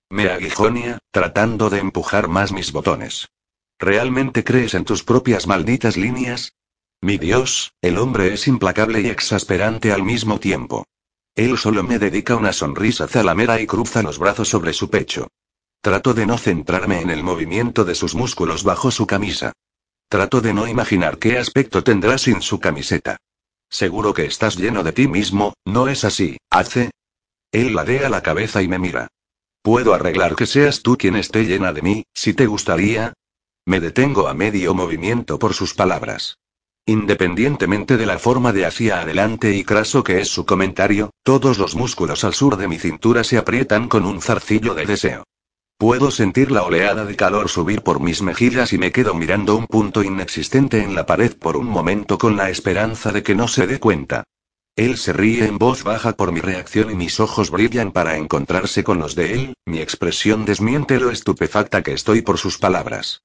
Me aguijonia, tratando de empujar más mis botones. ¿Realmente crees en tus propias malditas líneas? Mi Dios, el hombre es implacable y exasperante al mismo tiempo. Él solo me dedica una sonrisa zalamera y cruza los brazos sobre su pecho. Trato de no centrarme en el movimiento de sus músculos bajo su camisa. Trato de no imaginar qué aspecto tendrá sin su camiseta. Seguro que estás lleno de ti mismo, ¿no es así, hace? Él ladea la cabeza y me mira. Puedo arreglar que seas tú quien esté llena de mí, si te gustaría. Me detengo a medio movimiento por sus palabras. Independientemente de la forma de hacia adelante y craso que es su comentario, todos los músculos al sur de mi cintura se aprietan con un zarcillo de deseo. Puedo sentir la oleada de calor subir por mis mejillas y me quedo mirando un punto inexistente en la pared por un momento con la esperanza de que no se dé cuenta. Él se ríe en voz baja por mi reacción y mis ojos brillan para encontrarse con los de él, mi expresión desmiente lo estupefacta que estoy por sus palabras.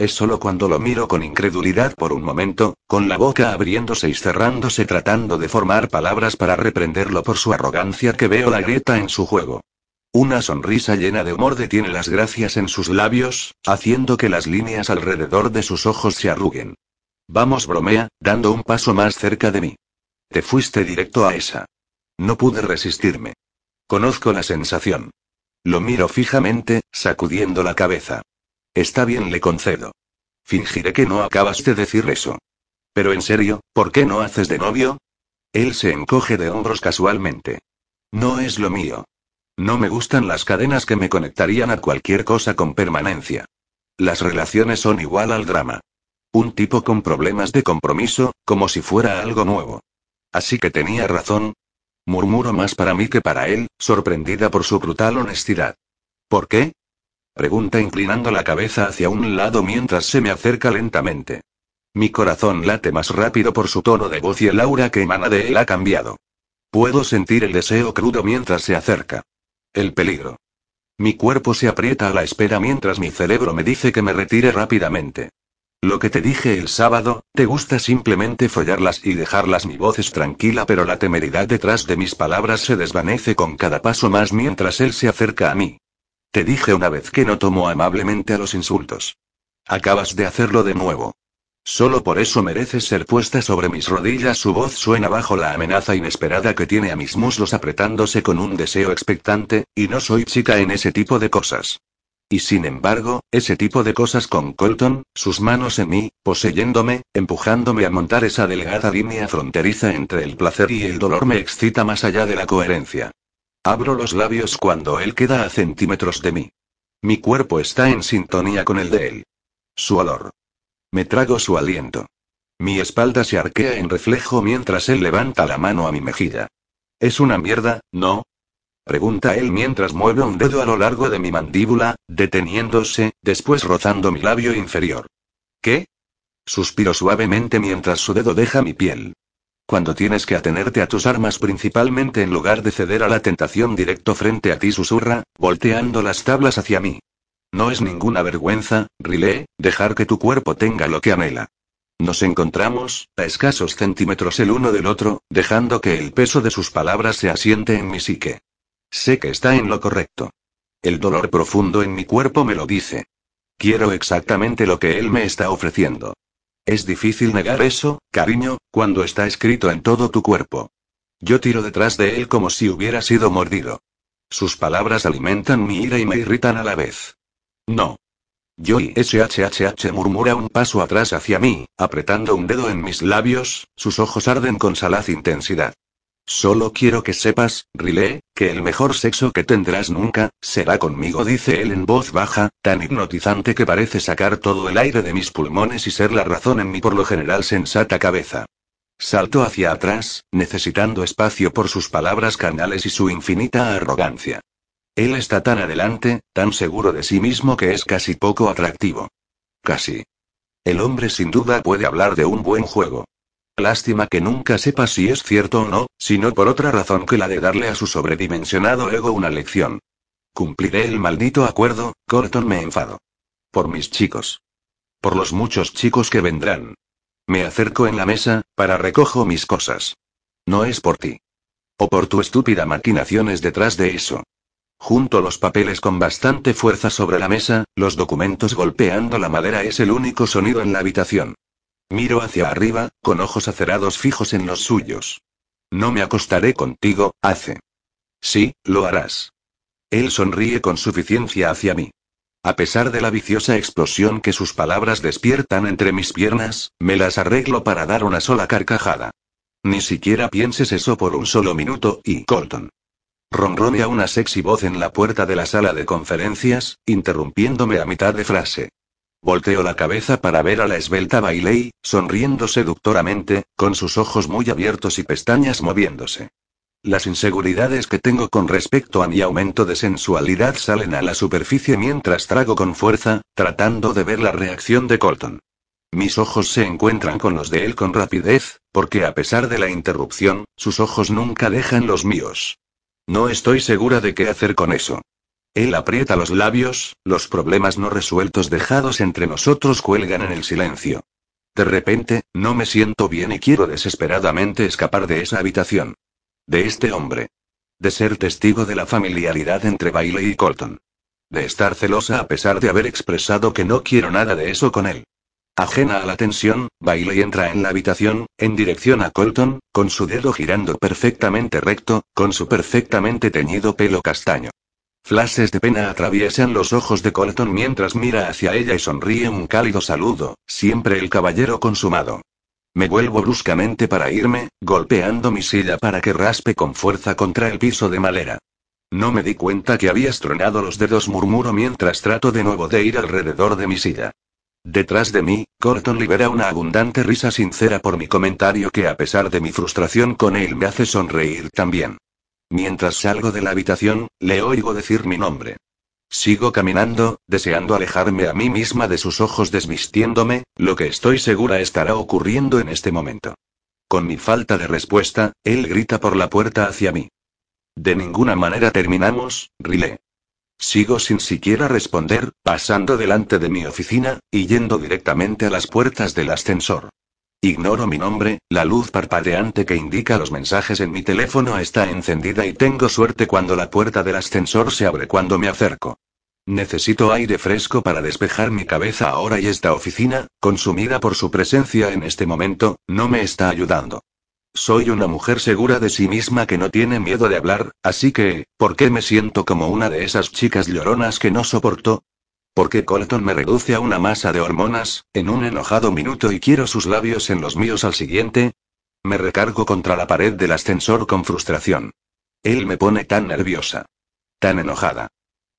Es solo cuando lo miro con incredulidad por un momento, con la boca abriéndose y cerrándose tratando de formar palabras para reprenderlo por su arrogancia que veo la grieta en su juego. Una sonrisa llena de humor detiene las gracias en sus labios, haciendo que las líneas alrededor de sus ojos se arruguen. Vamos, bromea, dando un paso más cerca de mí. Te fuiste directo a esa. No pude resistirme. Conozco la sensación. Lo miro fijamente, sacudiendo la cabeza. Está bien, le concedo. Fingiré que no acabas de decir eso. Pero en serio, ¿por qué no haces de novio? Él se encoge de hombros casualmente. No es lo mío. No me gustan las cadenas que me conectarían a cualquier cosa con permanencia. Las relaciones son igual al drama. Un tipo con problemas de compromiso, como si fuera algo nuevo. Así que tenía razón. Murmuro más para mí que para él, sorprendida por su brutal honestidad. ¿Por qué? Pregunta inclinando la cabeza hacia un lado mientras se me acerca lentamente. Mi corazón late más rápido por su tono de voz y el aura que emana de él ha cambiado. Puedo sentir el deseo crudo mientras se acerca. El peligro. Mi cuerpo se aprieta a la espera mientras mi cerebro me dice que me retire rápidamente. Lo que te dije el sábado, te gusta simplemente follarlas y dejarlas. Mi voz es tranquila, pero la temeridad detrás de mis palabras se desvanece con cada paso más mientras él se acerca a mí. Te dije una vez que no tomo amablemente a los insultos. Acabas de hacerlo de nuevo. Solo por eso mereces ser puesta sobre mis rodillas. Su voz suena bajo la amenaza inesperada que tiene a mis muslos apretándose con un deseo expectante, y no soy chica en ese tipo de cosas. Y sin embargo, ese tipo de cosas con Colton, sus manos en mí, poseyéndome, empujándome a montar esa delgada línea fronteriza entre el placer y el dolor me excita más allá de la coherencia. Abro los labios cuando él queda a centímetros de mí. Mi cuerpo está en sintonía con el de él. Su olor. Me trago su aliento. Mi espalda se arquea en reflejo mientras él levanta la mano a mi mejilla. Es una mierda, ¿no? Pregunta él mientras mueve un dedo a lo largo de mi mandíbula, deteniéndose, después rozando mi labio inferior. ¿Qué? Suspiro suavemente mientras su dedo deja mi piel. Cuando tienes que atenerte a tus armas principalmente en lugar de ceder a la tentación directo frente a ti, susurra, volteando las tablas hacia mí. No es ninguna vergüenza, Riley, dejar que tu cuerpo tenga lo que anhela. Nos encontramos, a escasos centímetros el uno del otro, dejando que el peso de sus palabras se asiente en mi psique. Sé que está en lo correcto. El dolor profundo en mi cuerpo me lo dice. Quiero exactamente lo que él me está ofreciendo. Es difícil negar eso, cariño, cuando está escrito en todo tu cuerpo. Yo tiro detrás de él como si hubiera sido mordido. Sus palabras alimentan mi ira y me irritan a la vez. No. Joy SHHH murmura un paso atrás hacia mí, apretando un dedo en mis labios, sus ojos arden con salaz intensidad. Solo quiero que sepas, Riley, que el mejor sexo que tendrás nunca, será conmigo, dice él en voz baja, tan hipnotizante que parece sacar todo el aire de mis pulmones y ser la razón en mi por lo general sensata cabeza. Salto hacia atrás, necesitando espacio por sus palabras canales y su infinita arrogancia. Él está tan adelante, tan seguro de sí mismo que es casi poco atractivo. Casi. El hombre sin duda puede hablar de un buen juego. Lástima que nunca sepa si es cierto o no, sino por otra razón que la de darle a su sobredimensionado ego una lección. Cumpliré el maldito acuerdo, Corton me enfado. Por mis chicos. Por los muchos chicos que vendrán. Me acerco en la mesa, para recojo mis cosas. No es por ti. O por tu estúpida maquinaciones detrás de eso. Junto los papeles con bastante fuerza sobre la mesa, los documentos golpeando la madera es el único sonido en la habitación. Miro hacia arriba, con ojos acerados fijos en los suyos. No me acostaré contigo, hace. Sí, lo harás. Él sonríe con suficiencia hacia mí. A pesar de la viciosa explosión que sus palabras despiertan entre mis piernas, me las arreglo para dar una sola carcajada. Ni siquiera pienses eso por un solo minuto, y Colton. Ronronea una sexy voz en la puerta de la sala de conferencias, interrumpiéndome a mitad de frase. Volteo la cabeza para ver a la esbelta Bailey, sonriendo seductoramente, con sus ojos muy abiertos y pestañas moviéndose. Las inseguridades que tengo con respecto a mi aumento de sensualidad salen a la superficie mientras trago con fuerza, tratando de ver la reacción de Colton. Mis ojos se encuentran con los de él con rapidez, porque a pesar de la interrupción, sus ojos nunca dejan los míos. No estoy segura de qué hacer con eso. Él aprieta los labios, los problemas no resueltos dejados entre nosotros cuelgan en el silencio. De repente, no me siento bien y quiero desesperadamente escapar de esa habitación. De este hombre. De ser testigo de la familiaridad entre Bailey y Colton. De estar celosa a pesar de haber expresado que no quiero nada de eso con él. Ajena a la tensión, Bailey entra en la habitación, en dirección a Colton, con su dedo girando perfectamente recto, con su perfectamente teñido pelo castaño. Flashes de pena atraviesan los ojos de Colton mientras mira hacia ella y sonríe un cálido saludo, siempre el caballero consumado. Me vuelvo bruscamente para irme, golpeando mi silla para que raspe con fuerza contra el piso de madera. No me di cuenta que habías tronado los dedos, murmuro mientras trato de nuevo de ir alrededor de mi silla. Detrás de mí, Corton libera una abundante risa sincera por mi comentario que a pesar de mi frustración con él me hace sonreír también. Mientras salgo de la habitación, le oigo decir mi nombre. Sigo caminando, deseando alejarme a mí misma de sus ojos desvistiéndome, lo que estoy segura estará ocurriendo en este momento. Con mi falta de respuesta, él grita por la puerta hacia mí. De ninguna manera terminamos, Rile. Sigo sin siquiera responder, pasando delante de mi oficina, y yendo directamente a las puertas del ascensor. Ignoro mi nombre, la luz parpadeante que indica los mensajes en mi teléfono está encendida y tengo suerte cuando la puerta del ascensor se abre cuando me acerco. Necesito aire fresco para despejar mi cabeza ahora y esta oficina, consumida por su presencia en este momento, no me está ayudando. Soy una mujer segura de sí misma que no tiene miedo de hablar, así que, ¿por qué me siento como una de esas chicas lloronas que no soporto? ¿Por qué Colton me reduce a una masa de hormonas, en un enojado minuto y quiero sus labios en los míos al siguiente? Me recargo contra la pared del ascensor con frustración. Él me pone tan nerviosa. Tan enojada.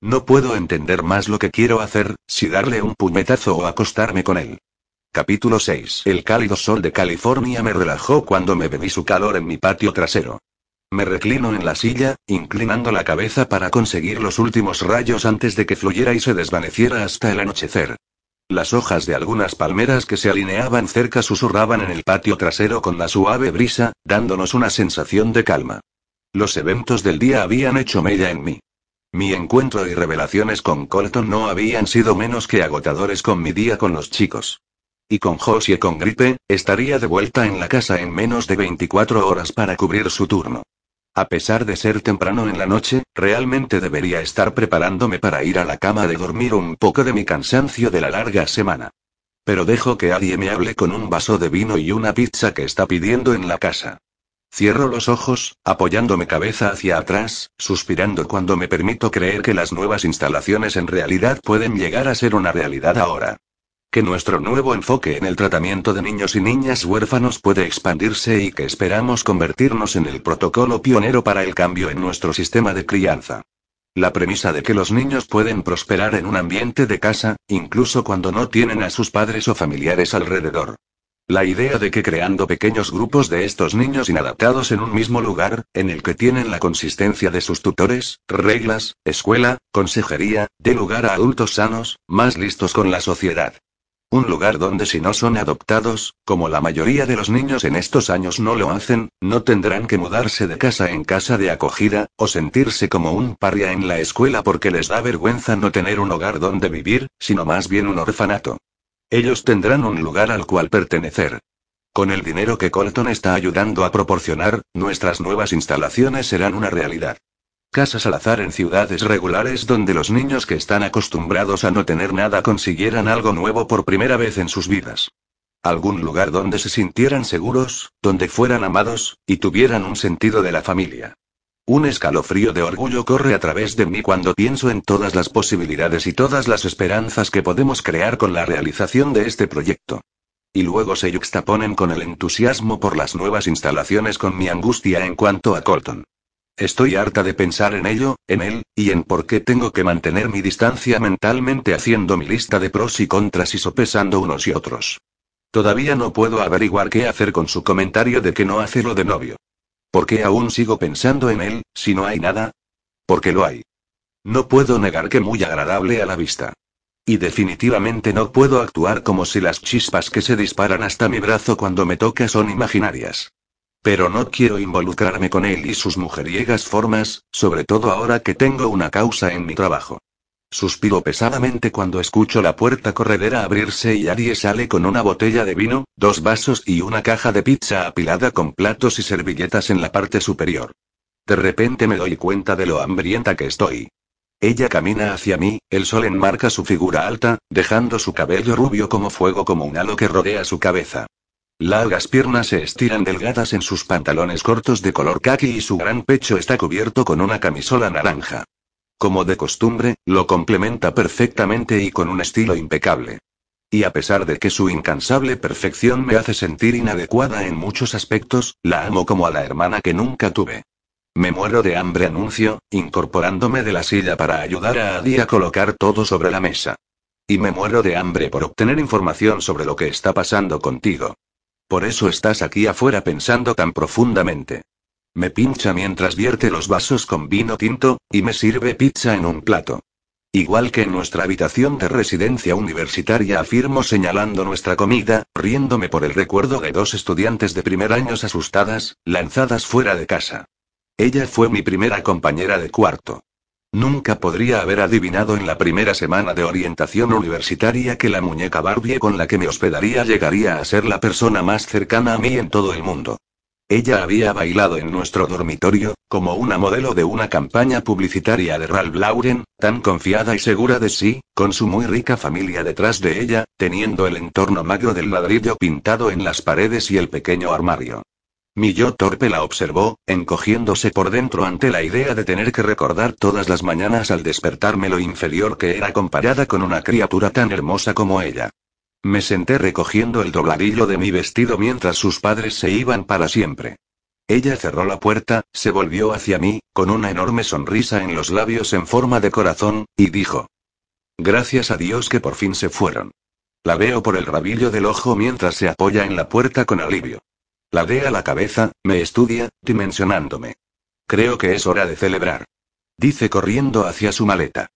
No puedo entender más lo que quiero hacer, si darle un puñetazo o acostarme con él. Capítulo 6. El cálido sol de California me relajó cuando me bebí su calor en mi patio trasero. Me reclino en la silla, inclinando la cabeza para conseguir los últimos rayos antes de que fluyera y se desvaneciera hasta el anochecer. Las hojas de algunas palmeras que se alineaban cerca susurraban en el patio trasero con la suave brisa, dándonos una sensación de calma. Los eventos del día habían hecho mella en mí. Mi encuentro y revelaciones con Colton no habían sido menos que agotadores con mi día con los chicos. Y con Josie con gripe, estaría de vuelta en la casa en menos de 24 horas para cubrir su turno. A pesar de ser temprano en la noche, realmente debería estar preparándome para ir a la cama de dormir un poco de mi cansancio de la larga semana. Pero dejo que alguien me hable con un vaso de vino y una pizza que está pidiendo en la casa. Cierro los ojos, apoyando mi cabeza hacia atrás, suspirando cuando me permito creer que las nuevas instalaciones en realidad pueden llegar a ser una realidad ahora que nuestro nuevo enfoque en el tratamiento de niños y niñas huérfanos puede expandirse y que esperamos convertirnos en el protocolo pionero para el cambio en nuestro sistema de crianza. La premisa de que los niños pueden prosperar en un ambiente de casa, incluso cuando no tienen a sus padres o familiares alrededor. La idea de que creando pequeños grupos de estos niños inadaptados en un mismo lugar, en el que tienen la consistencia de sus tutores, reglas, escuela, consejería, dé lugar a adultos sanos, más listos con la sociedad. Un lugar donde si no son adoptados, como la mayoría de los niños en estos años no lo hacen, no tendrán que mudarse de casa en casa de acogida, o sentirse como un paria en la escuela porque les da vergüenza no tener un hogar donde vivir, sino más bien un orfanato. Ellos tendrán un lugar al cual pertenecer. Con el dinero que Colton está ayudando a proporcionar, nuestras nuevas instalaciones serán una realidad. Casas al azar en ciudades regulares donde los niños que están acostumbrados a no tener nada consiguieran algo nuevo por primera vez en sus vidas. Algún lugar donde se sintieran seguros, donde fueran amados, y tuvieran un sentido de la familia. Un escalofrío de orgullo corre a través de mí cuando pienso en todas las posibilidades y todas las esperanzas que podemos crear con la realización de este proyecto. Y luego se yuxtaponen con el entusiasmo por las nuevas instalaciones con mi angustia en cuanto a Colton. Estoy harta de pensar en ello, en él, y en por qué tengo que mantener mi distancia mentalmente haciendo mi lista de pros y contras y sopesando unos y otros. Todavía no puedo averiguar qué hacer con su comentario de que no hace lo de novio. ¿Por qué aún sigo pensando en él, si no hay nada? Porque lo hay. No puedo negar que muy agradable a la vista. Y definitivamente no puedo actuar como si las chispas que se disparan hasta mi brazo cuando me toca son imaginarias. Pero no quiero involucrarme con él y sus mujeriegas formas, sobre todo ahora que tengo una causa en mi trabajo. Suspiro pesadamente cuando escucho la puerta corredera abrirse y Arie sale con una botella de vino, dos vasos y una caja de pizza apilada con platos y servilletas en la parte superior. De repente me doy cuenta de lo hambrienta que estoy. Ella camina hacia mí, el sol enmarca su figura alta, dejando su cabello rubio como fuego como un halo que rodea su cabeza. Largas piernas se estiran delgadas en sus pantalones cortos de color khaki y su gran pecho está cubierto con una camisola naranja. Como de costumbre, lo complementa perfectamente y con un estilo impecable. Y a pesar de que su incansable perfección me hace sentir inadecuada en muchos aspectos, la amo como a la hermana que nunca tuve. Me muero de hambre, anuncio, incorporándome de la silla para ayudar a Adi a colocar todo sobre la mesa. Y me muero de hambre por obtener información sobre lo que está pasando contigo. Por eso estás aquí afuera pensando tan profundamente. Me pincha mientras vierte los vasos con vino tinto, y me sirve pizza en un plato. Igual que en nuestra habitación de residencia universitaria, afirmo señalando nuestra comida, riéndome por el recuerdo de dos estudiantes de primer años asustadas, lanzadas fuera de casa. Ella fue mi primera compañera de cuarto. Nunca podría haber adivinado en la primera semana de orientación universitaria que la muñeca Barbie con la que me hospedaría llegaría a ser la persona más cercana a mí en todo el mundo. Ella había bailado en nuestro dormitorio, como una modelo de una campaña publicitaria de Ralph Lauren, tan confiada y segura de sí, con su muy rica familia detrás de ella, teniendo el entorno magro del ladrillo pintado en las paredes y el pequeño armario. Mi yo torpe la observó, encogiéndose por dentro ante la idea de tener que recordar todas las mañanas al despertarme lo inferior que era comparada con una criatura tan hermosa como ella. Me senté recogiendo el dobladillo de mi vestido mientras sus padres se iban para siempre. Ella cerró la puerta, se volvió hacia mí, con una enorme sonrisa en los labios en forma de corazón, y dijo. Gracias a Dios que por fin se fueron. La veo por el rabillo del ojo mientras se apoya en la puerta con alivio. La a la cabeza, me estudia, dimensionándome. Creo que es hora de celebrar. Dice corriendo hacia su maleta.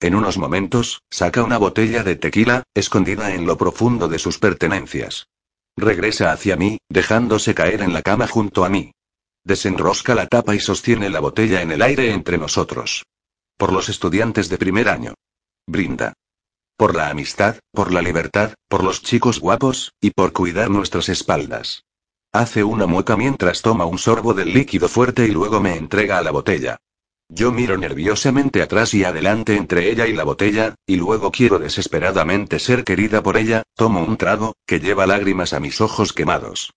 En unos momentos, saca una botella de tequila, escondida en lo profundo de sus pertenencias. Regresa hacia mí, dejándose caer en la cama junto a mí. Desenrosca la tapa y sostiene la botella en el aire entre nosotros. Por los estudiantes de primer año. Brinda. Por la amistad, por la libertad, por los chicos guapos, y por cuidar nuestras espaldas. Hace una mueca mientras toma un sorbo del líquido fuerte y luego me entrega a la botella. Yo miro nerviosamente atrás y adelante entre ella y la botella, y luego quiero desesperadamente ser querida por ella, tomo un trago, que lleva lágrimas a mis ojos quemados.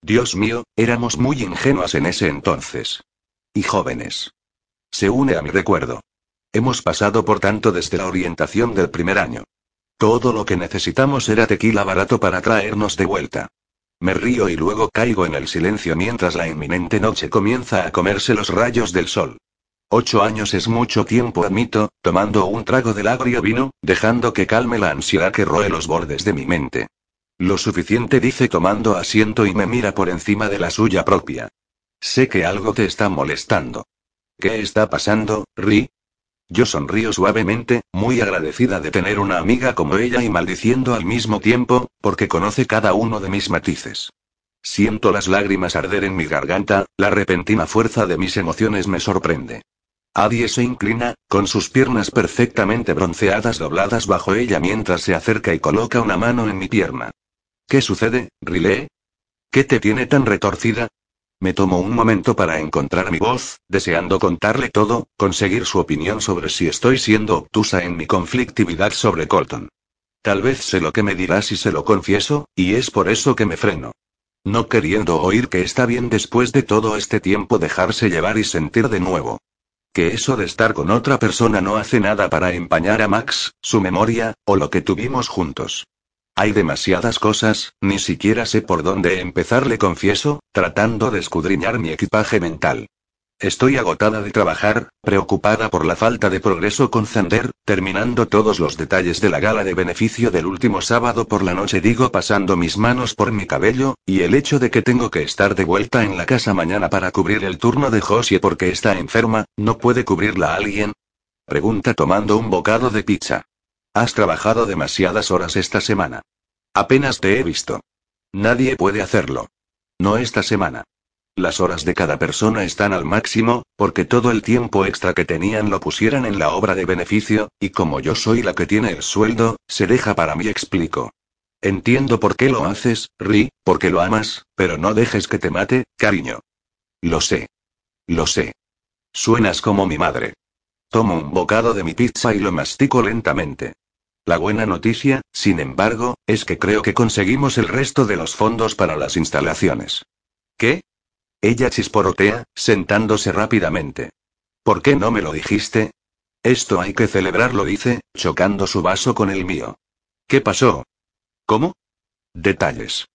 Dios mío, éramos muy ingenuas en ese entonces. Y jóvenes. Se une a mi recuerdo. Hemos pasado por tanto desde la orientación del primer año. Todo lo que necesitamos era tequila barato para traernos de vuelta. Me río y luego caigo en el silencio mientras la inminente noche comienza a comerse los rayos del sol. Ocho años es mucho tiempo, admito, tomando un trago del agrio vino, dejando que calme la ansiedad que roe los bordes de mi mente. Lo suficiente dice tomando asiento y me mira por encima de la suya propia. Sé que algo te está molestando. ¿Qué está pasando, Ri? Yo sonrío suavemente, muy agradecida de tener una amiga como ella y maldiciendo al mismo tiempo, porque conoce cada uno de mis matices. Siento las lágrimas arder en mi garganta, la repentina fuerza de mis emociones me sorprende. Adie se inclina, con sus piernas perfectamente bronceadas dobladas bajo ella mientras se acerca y coloca una mano en mi pierna. ¿Qué sucede, Riley? ¿Qué te tiene tan retorcida? Me tomo un momento para encontrar mi voz, deseando contarle todo, conseguir su opinión sobre si estoy siendo obtusa en mi conflictividad sobre Colton. Tal vez sé lo que me dirá si se lo confieso, y es por eso que me freno. No queriendo oír que está bien después de todo este tiempo dejarse llevar y sentir de nuevo. Que eso de estar con otra persona no hace nada para empañar a Max, su memoria, o lo que tuvimos juntos. Hay demasiadas cosas, ni siquiera sé por dónde empezar, le confieso, tratando de escudriñar mi equipaje mental. Estoy agotada de trabajar, preocupada por la falta de progreso con Zander, terminando todos los detalles de la gala de beneficio del último sábado por la noche, digo pasando mis manos por mi cabello, y el hecho de que tengo que estar de vuelta en la casa mañana para cubrir el turno de Josie porque está enferma, ¿no puede cubrirla alguien? Pregunta tomando un bocado de pizza. Has trabajado demasiadas horas esta semana. Apenas te he visto. Nadie puede hacerlo. No esta semana. Las horas de cada persona están al máximo, porque todo el tiempo extra que tenían lo pusieran en la obra de beneficio, y como yo soy la que tiene el sueldo, se deja para mí explico. Entiendo por qué lo haces, Ri, porque lo amas, pero no dejes que te mate, cariño. Lo sé. Lo sé. Suenas como mi madre. Tomo un bocado de mi pizza y lo mastico lentamente. La buena noticia, sin embargo, es que creo que conseguimos el resto de los fondos para las instalaciones. ¿Qué? Ella chisporotea, sentándose rápidamente. ¿Por qué no me lo dijiste? Esto hay que celebrarlo, dice, chocando su vaso con el mío. ¿Qué pasó? ¿Cómo? Detalles.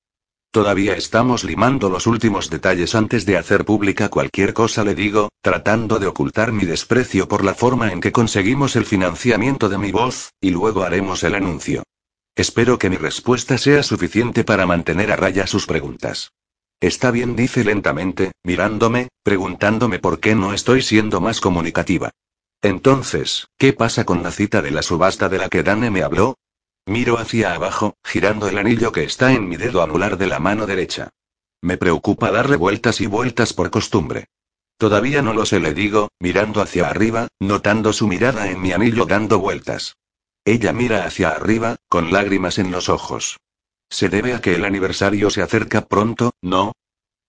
Todavía estamos limando los últimos detalles antes de hacer pública cualquier cosa, le digo, tratando de ocultar mi desprecio por la forma en que conseguimos el financiamiento de mi voz, y luego haremos el anuncio. Espero que mi respuesta sea suficiente para mantener a raya sus preguntas. Está bien, dice lentamente, mirándome, preguntándome por qué no estoy siendo más comunicativa. Entonces, ¿qué pasa con la cita de la subasta de la que Dane me habló? Miro hacia abajo, girando el anillo que está en mi dedo anular de la mano derecha. Me preocupa darle vueltas y vueltas por costumbre. Todavía no lo sé, le digo, mirando hacia arriba, notando su mirada en mi anillo dando vueltas. Ella mira hacia arriba, con lágrimas en los ojos. ¿Se debe a que el aniversario se acerca pronto, no?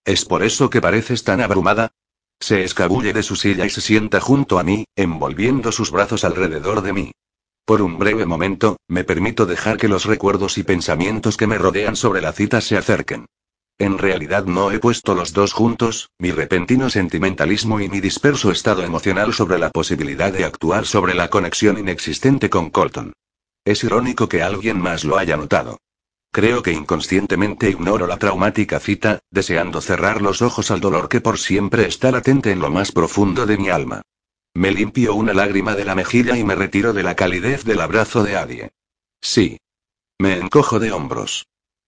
¿Es por eso que pareces tan abrumada? Se escabulle de su silla y se sienta junto a mí, envolviendo sus brazos alrededor de mí. Por un breve momento, me permito dejar que los recuerdos y pensamientos que me rodean sobre la cita se acerquen. En realidad no he puesto los dos juntos, mi repentino sentimentalismo y mi disperso estado emocional sobre la posibilidad de actuar sobre la conexión inexistente con Colton. Es irónico que alguien más lo haya notado. Creo que inconscientemente ignoro la traumática cita, deseando cerrar los ojos al dolor que por siempre está latente en lo más profundo de mi alma. Me limpio una lágrima de la mejilla y me retiro de la calidez del abrazo de Adie. Sí. Me encojo de hombros.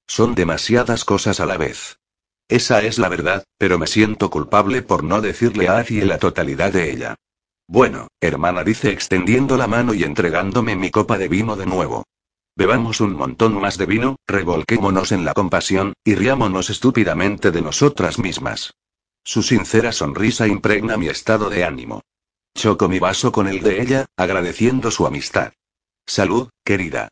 Son demasiadas cosas a la vez. Esa es la verdad, pero me siento culpable por no decirle a Adie la totalidad de ella. Bueno, hermana dice extendiendo la mano y entregándome mi copa de vino de nuevo. Bebamos un montón más de vino, revolquémonos en la compasión, y riámonos estúpidamente de nosotras mismas. Su sincera sonrisa impregna mi estado de ánimo. Choco mi vaso con el de ella, agradeciendo su amistad. Salud, querida.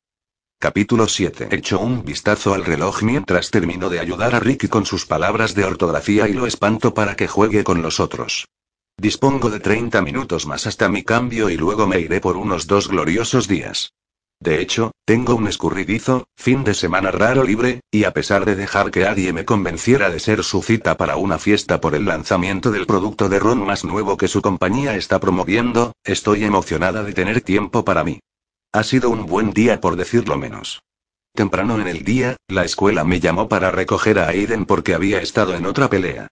Capítulo 7. Echo un vistazo al reloj mientras termino de ayudar a Ricky con sus palabras de ortografía y lo espanto para que juegue con los otros. Dispongo de 30 minutos más hasta mi cambio y luego me iré por unos dos gloriosos días. De hecho, tengo un escurridizo, fin de semana raro libre, y a pesar de dejar que nadie me convenciera de ser su cita para una fiesta por el lanzamiento del producto de ron más nuevo que su compañía está promoviendo, estoy emocionada de tener tiempo para mí. Ha sido un buen día por decirlo menos. Temprano en el día, la escuela me llamó para recoger a Aiden porque había estado en otra pelea.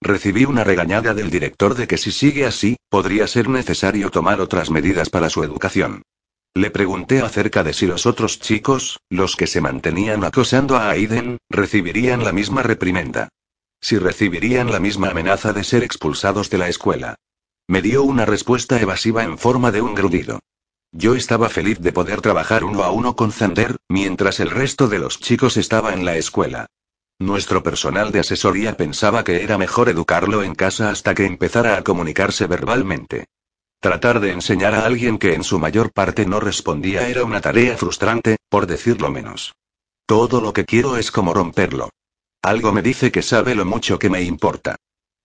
Recibí una regañada del director de que si sigue así, podría ser necesario tomar otras medidas para su educación. Le pregunté acerca de si los otros chicos, los que se mantenían acosando a Aiden, recibirían la misma reprimenda. Si recibirían la misma amenaza de ser expulsados de la escuela. Me dio una respuesta evasiva en forma de un grudido. Yo estaba feliz de poder trabajar uno a uno con Zander, mientras el resto de los chicos estaba en la escuela. Nuestro personal de asesoría pensaba que era mejor educarlo en casa hasta que empezara a comunicarse verbalmente. Tratar de enseñar a alguien que en su mayor parte no respondía era una tarea frustrante, por decirlo menos. Todo lo que quiero es como romperlo. Algo me dice que sabe lo mucho que me importa.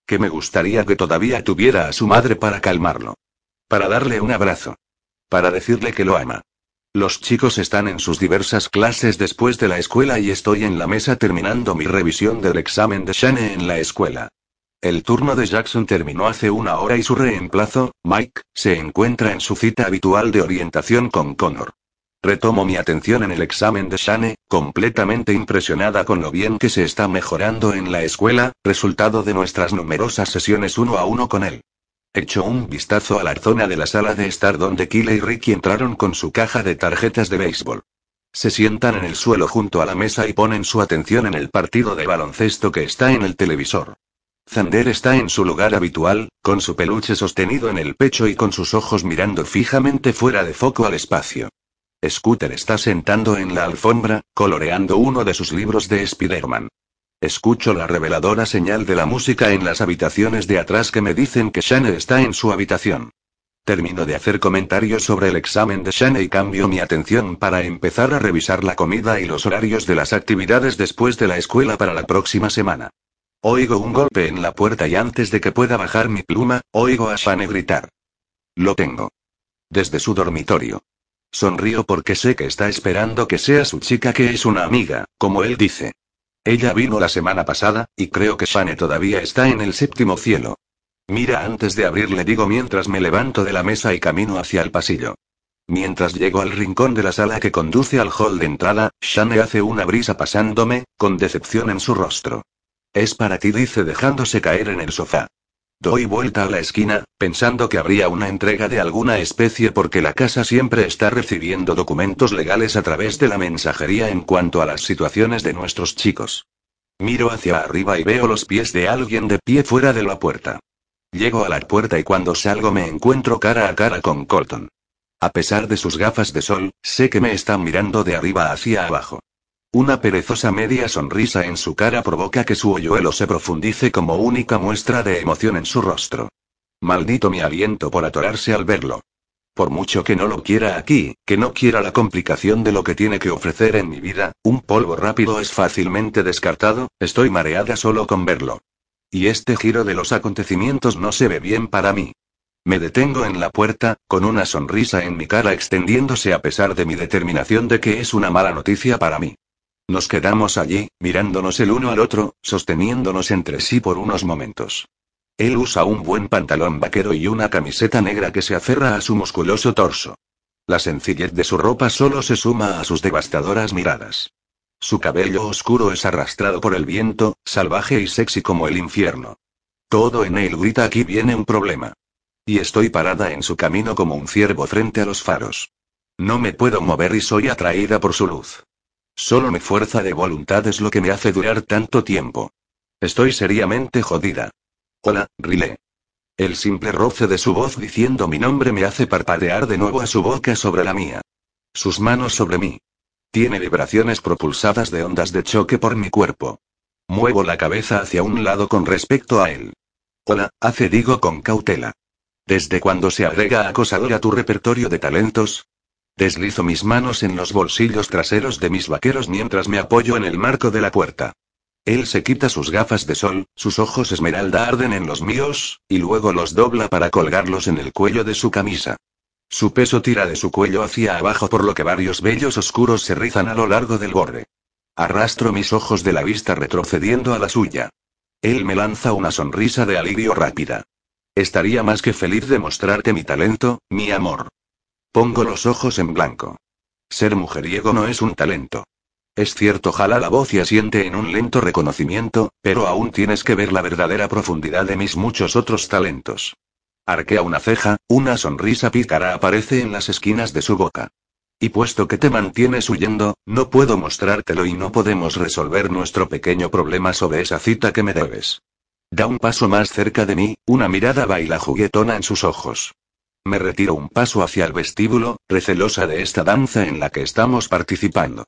Que me gustaría que todavía tuviera a su madre para calmarlo. Para darle un abrazo. Para decirle que lo ama. Los chicos están en sus diversas clases después de la escuela y estoy en la mesa terminando mi revisión del examen de Shane en la escuela. El turno de Jackson terminó hace una hora y su reemplazo, Mike, se encuentra en su cita habitual de orientación con Connor. Retomo mi atención en el examen de Shane, completamente impresionada con lo bien que se está mejorando en la escuela, resultado de nuestras numerosas sesiones uno a uno con él. Echo un vistazo a la zona de la sala de estar donde Kyle y Ricky entraron con su caja de tarjetas de béisbol. Se sientan en el suelo junto a la mesa y ponen su atención en el partido de baloncesto que está en el televisor. Zander está en su lugar habitual, con su peluche sostenido en el pecho y con sus ojos mirando fijamente fuera de foco al espacio. Scooter está sentando en la alfombra, coloreando uno de sus libros de Spider-Man. Escucho la reveladora señal de la música en las habitaciones de atrás que me dicen que Shane está en su habitación. Termino de hacer comentarios sobre el examen de Shane y cambio mi atención para empezar a revisar la comida y los horarios de las actividades después de la escuela para la próxima semana. Oigo un golpe en la puerta y antes de que pueda bajar mi pluma, oigo a Shane gritar. Lo tengo. Desde su dormitorio. Sonrío porque sé que está esperando que sea su chica que es una amiga, como él dice. Ella vino la semana pasada, y creo que Shane todavía está en el séptimo cielo. Mira antes de abrir le digo mientras me levanto de la mesa y camino hacia el pasillo. Mientras llego al rincón de la sala que conduce al hall de entrada, Shane hace una brisa pasándome, con decepción en su rostro. Es para ti, dice dejándose caer en el sofá. Doy vuelta a la esquina, pensando que habría una entrega de alguna especie porque la casa siempre está recibiendo documentos legales a través de la mensajería en cuanto a las situaciones de nuestros chicos. Miro hacia arriba y veo los pies de alguien de pie fuera de la puerta. Llego a la puerta y cuando salgo me encuentro cara a cara con Colton. A pesar de sus gafas de sol, sé que me están mirando de arriba hacia abajo. Una perezosa media sonrisa en su cara provoca que su hoyuelo se profundice como única muestra de emoción en su rostro. Maldito mi aliento por atorarse al verlo. Por mucho que no lo quiera aquí, que no quiera la complicación de lo que tiene que ofrecer en mi vida, un polvo rápido es fácilmente descartado, estoy mareada solo con verlo. Y este giro de los acontecimientos no se ve bien para mí. Me detengo en la puerta, con una sonrisa en mi cara extendiéndose a pesar de mi determinación de que es una mala noticia para mí. Nos quedamos allí, mirándonos el uno al otro, sosteniéndonos entre sí por unos momentos. Él usa un buen pantalón vaquero y una camiseta negra que se aferra a su musculoso torso. La sencillez de su ropa solo se suma a sus devastadoras miradas. Su cabello oscuro es arrastrado por el viento, salvaje y sexy como el infierno. Todo en él grita aquí viene un problema. Y estoy parada en su camino como un ciervo frente a los faros. No me puedo mover y soy atraída por su luz. Solo mi fuerza de voluntad es lo que me hace durar tanto tiempo. Estoy seriamente jodida. Hola, Rile. El simple roce de su voz diciendo mi nombre me hace parpadear de nuevo a su boca sobre la mía. Sus manos sobre mí. Tiene vibraciones propulsadas de ondas de choque por mi cuerpo. Muevo la cabeza hacia un lado con respecto a él. Hola, hace digo con cautela. ¿Desde cuándo se agrega acosador a tu repertorio de talentos? Deslizo mis manos en los bolsillos traseros de mis vaqueros mientras me apoyo en el marco de la puerta. Él se quita sus gafas de sol, sus ojos esmeralda arden en los míos, y luego los dobla para colgarlos en el cuello de su camisa. Su peso tira de su cuello hacia abajo por lo que varios vellos oscuros se rizan a lo largo del borde. Arrastro mis ojos de la vista retrocediendo a la suya. Él me lanza una sonrisa de alivio rápida. Estaría más que feliz de mostrarte mi talento, mi amor. Pongo los ojos en blanco. Ser mujeriego no es un talento. Es cierto, jala la voz y asiente en un lento reconocimiento, pero aún tienes que ver la verdadera profundidad de mis muchos otros talentos. Arquea una ceja, una sonrisa pícara aparece en las esquinas de su boca. Y puesto que te mantienes huyendo, no puedo mostrártelo y no podemos resolver nuestro pequeño problema sobre esa cita que me debes. Da un paso más cerca de mí, una mirada baila juguetona en sus ojos. Me retiro un paso hacia el vestíbulo, recelosa de esta danza en la que estamos participando.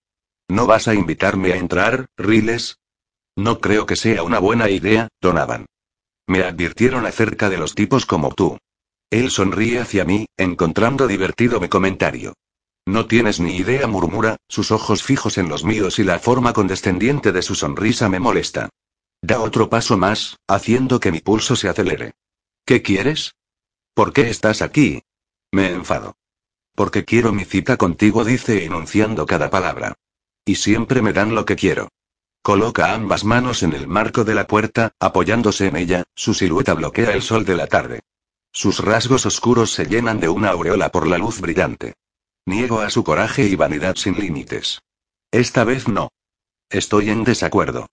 ¿No vas a invitarme a entrar, Riles? No creo que sea una buena idea, Donavan. Me advirtieron acerca de los tipos como tú. Él sonríe hacia mí, encontrando divertido mi comentario. No tienes ni idea, murmura, sus ojos fijos en los míos y la forma condescendiente de su sonrisa me molesta. Da otro paso más, haciendo que mi pulso se acelere. ¿Qué quieres? ¿Por qué estás aquí? Me enfado. Porque quiero mi cita contigo, dice enunciando cada palabra. Y siempre me dan lo que quiero. Coloca ambas manos en el marco de la puerta, apoyándose en ella, su silueta bloquea el sol de la tarde. Sus rasgos oscuros se llenan de una aureola por la luz brillante. Niego a su coraje y vanidad sin límites. Esta vez no. Estoy en desacuerdo.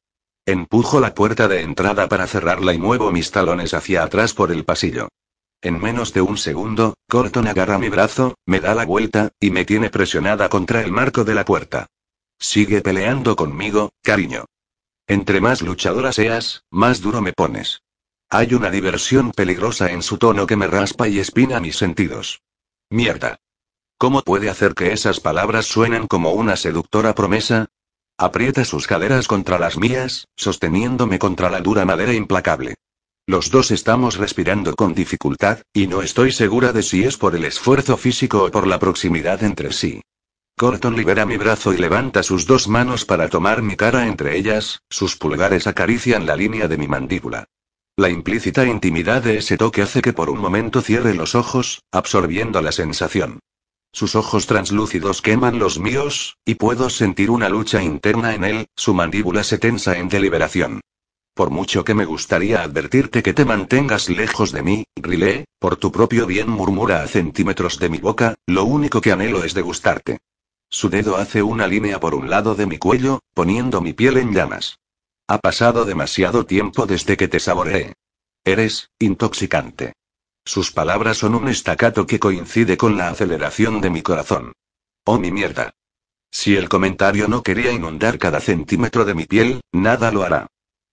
Empujo la puerta de entrada para cerrarla y muevo mis talones hacia atrás por el pasillo. En menos de un segundo, Corton agarra mi brazo, me da la vuelta, y me tiene presionada contra el marco de la puerta. Sigue peleando conmigo, cariño. Entre más luchadora seas, más duro me pones. Hay una diversión peligrosa en su tono que me raspa y espina mis sentidos. Mierda. ¿Cómo puede hacer que esas palabras suenen como una seductora promesa? Aprieta sus caderas contra las mías, sosteniéndome contra la dura madera implacable. Los dos estamos respirando con dificultad, y no estoy segura de si es por el esfuerzo físico o por la proximidad entre sí. Corton libera mi brazo y levanta sus dos manos para tomar mi cara entre ellas, sus pulgares acarician la línea de mi mandíbula. La implícita intimidad de ese toque hace que por un momento cierre los ojos, absorbiendo la sensación. Sus ojos translúcidos queman los míos, y puedo sentir una lucha interna en él, su mandíbula se tensa en deliberación. Por mucho que me gustaría advertirte que te mantengas lejos de mí, Rilé, por tu propio bien murmura a centímetros de mi boca, lo único que anhelo es degustarte. Su dedo hace una línea por un lado de mi cuello, poniendo mi piel en llamas. Ha pasado demasiado tiempo desde que te saboreé. Eres, intoxicante. Sus palabras son un estacato que coincide con la aceleración de mi corazón. Oh mi mierda. Si el comentario no quería inundar cada centímetro de mi piel, nada lo hará.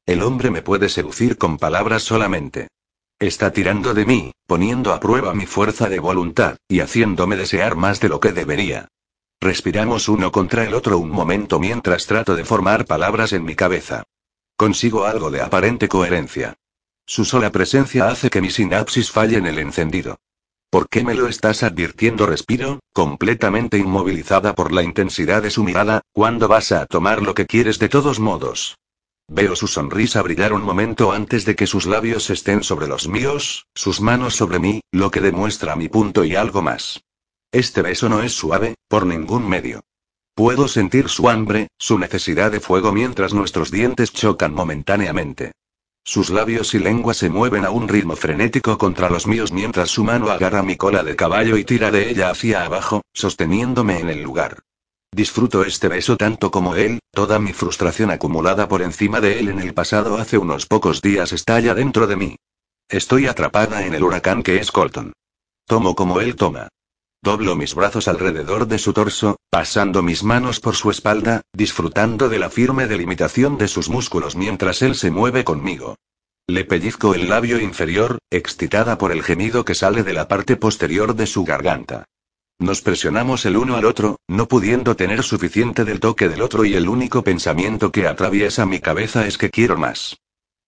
El hombre me puede seducir con palabras solamente. Está tirando de mí, poniendo a prueba mi fuerza de voluntad, y haciéndome desear más de lo que debería. Respiramos uno contra el otro un momento mientras trato de formar palabras en mi cabeza. Consigo algo de aparente coherencia. Su sola presencia hace que mi sinapsis falle en el encendido. ¿Por qué me lo estás advirtiendo? Respiro, completamente inmovilizada por la intensidad de su mirada, ¿cuándo vas a tomar lo que quieres de todos modos? Veo su sonrisa brillar un momento antes de que sus labios estén sobre los míos, sus manos sobre mí, lo que demuestra mi punto y algo más. Este beso no es suave, por ningún medio. Puedo sentir su hambre, su necesidad de fuego mientras nuestros dientes chocan momentáneamente. Sus labios y lengua se mueven a un ritmo frenético contra los míos mientras su mano agarra mi cola de caballo y tira de ella hacia abajo, sosteniéndome en el lugar. Disfruto este beso tanto como él, toda mi frustración acumulada por encima de él en el pasado hace unos pocos días estalla dentro de mí. Estoy atrapada en el huracán que es Colton. Tomo como él toma. Doblo mis brazos alrededor de su torso, pasando mis manos por su espalda, disfrutando de la firme delimitación de sus músculos mientras él se mueve conmigo. Le pellizco el labio inferior, excitada por el gemido que sale de la parte posterior de su garganta. Nos presionamos el uno al otro, no pudiendo tener suficiente del toque del otro y el único pensamiento que atraviesa mi cabeza es que quiero más.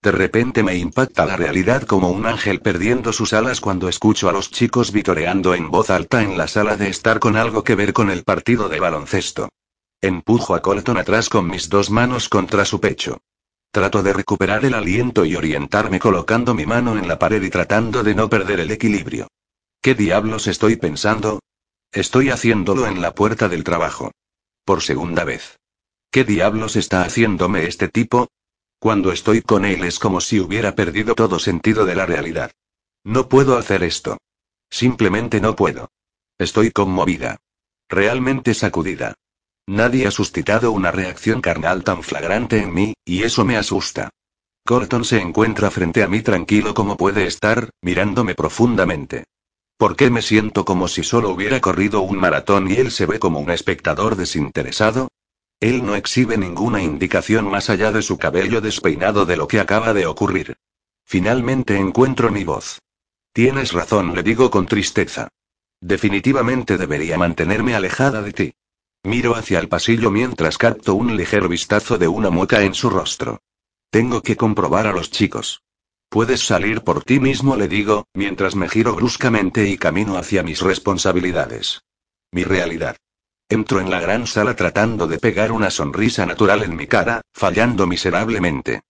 De repente me impacta la realidad como un ángel perdiendo sus alas cuando escucho a los chicos vitoreando en voz alta en la sala de estar con algo que ver con el partido de baloncesto. Empujo a Colton atrás con mis dos manos contra su pecho. Trato de recuperar el aliento y orientarme colocando mi mano en la pared y tratando de no perder el equilibrio. ¿Qué diablos estoy pensando? Estoy haciéndolo en la puerta del trabajo. Por segunda vez. ¿Qué diablos está haciéndome este tipo? Cuando estoy con él es como si hubiera perdido todo sentido de la realidad. No puedo hacer esto. Simplemente no puedo. Estoy conmovida. Realmente sacudida. Nadie ha suscitado una reacción carnal tan flagrante en mí, y eso me asusta. Corton se encuentra frente a mí tranquilo como puede estar, mirándome profundamente. ¿Por qué me siento como si solo hubiera corrido un maratón y él se ve como un espectador desinteresado? Él no exhibe ninguna indicación más allá de su cabello despeinado de lo que acaba de ocurrir. Finalmente encuentro mi voz. Tienes razón, le digo con tristeza. Definitivamente debería mantenerme alejada de ti. Miro hacia el pasillo mientras capto un ligero vistazo de una mueca en su rostro. Tengo que comprobar a los chicos. Puedes salir por ti mismo, le digo, mientras me giro bruscamente y camino hacia mis responsabilidades. Mi realidad. Entro en la gran sala tratando de pegar una sonrisa natural en mi cara, fallando miserablemente.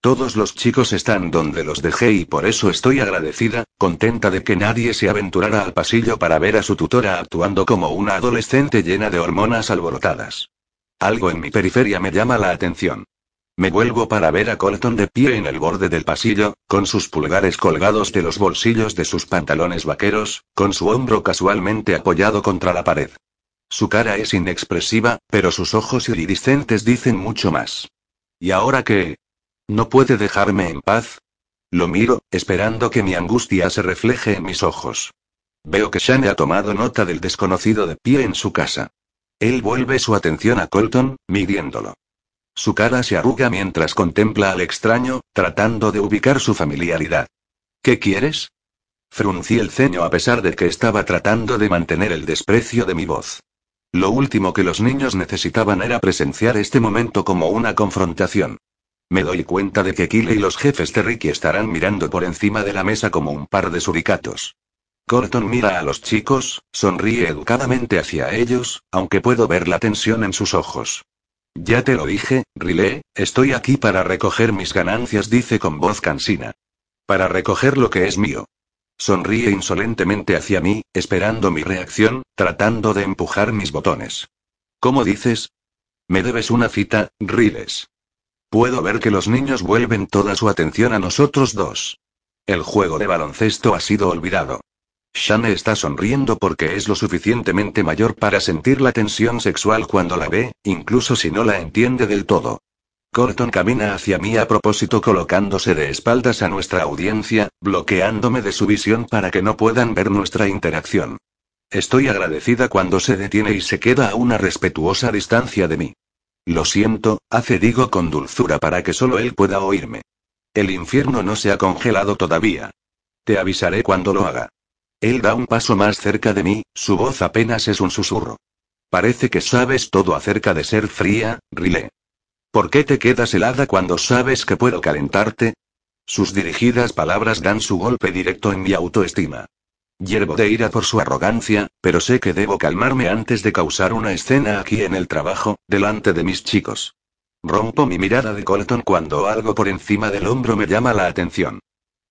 Todos los chicos están donde los dejé y por eso estoy agradecida, contenta de que nadie se aventurara al pasillo para ver a su tutora actuando como una adolescente llena de hormonas alborotadas. Algo en mi periferia me llama la atención. Me vuelvo para ver a Colton de pie en el borde del pasillo, con sus pulgares colgados de los bolsillos de sus pantalones vaqueros, con su hombro casualmente apoyado contra la pared. Su cara es inexpresiva, pero sus ojos iridiscentes dicen mucho más. ¿Y ahora qué? ¿No puede dejarme en paz? Lo miro, esperando que mi angustia se refleje en mis ojos. Veo que Shane ha tomado nota del desconocido de pie en su casa. Él vuelve su atención a Colton, midiéndolo. Su cara se arruga mientras contempla al extraño, tratando de ubicar su familiaridad. ¿Qué quieres? Fruncí el ceño a pesar de que estaba tratando de mantener el desprecio de mi voz. Lo último que los niños necesitaban era presenciar este momento como una confrontación. Me doy cuenta de que Kyle y los jefes de Ricky estarán mirando por encima de la mesa como un par de suricatos. Corton mira a los chicos, sonríe educadamente hacia ellos, aunque puedo ver la tensión en sus ojos. Ya te lo dije, Riley, estoy aquí para recoger mis ganancias, dice con voz cansina. Para recoger lo que es mío. Sonríe insolentemente hacia mí, esperando mi reacción, tratando de empujar mis botones. ¿Cómo dices? Me debes una cita, Riles. Puedo ver que los niños vuelven toda su atención a nosotros dos. El juego de baloncesto ha sido olvidado. Shane está sonriendo porque es lo suficientemente mayor para sentir la tensión sexual cuando la ve, incluso si no la entiende del todo. Corton camina hacia mí a propósito colocándose de espaldas a nuestra audiencia, bloqueándome de su visión para que no puedan ver nuestra interacción. Estoy agradecida cuando se detiene y se queda a una respetuosa distancia de mí. Lo siento, hace digo con dulzura para que solo él pueda oírme. El infierno no se ha congelado todavía. Te avisaré cuando lo haga. Él da un paso más cerca de mí, su voz apenas es un susurro. Parece que sabes todo acerca de ser fría, Rile. ¿Por qué te quedas helada cuando sabes que puedo calentarte? Sus dirigidas palabras dan su golpe directo en mi autoestima. Hiervo de ira por su arrogancia, pero sé que debo calmarme antes de causar una escena aquí en el trabajo, delante de mis chicos. Rompo mi mirada de Colton cuando algo por encima del hombro me llama la atención.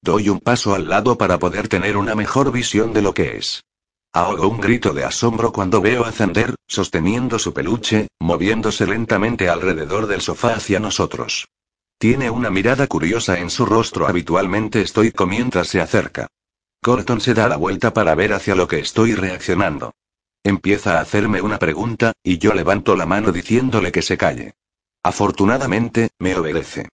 Doy un paso al lado para poder tener una mejor visión de lo que es. Ahogo un grito de asombro cuando veo a Zander, sosteniendo su peluche, moviéndose lentamente alrededor del sofá hacia nosotros. Tiene una mirada curiosa en su rostro habitualmente estoico mientras se acerca. Colton se da la vuelta para ver hacia lo que estoy reaccionando. Empieza a hacerme una pregunta, y yo levanto la mano diciéndole que se calle. Afortunadamente, me obedece.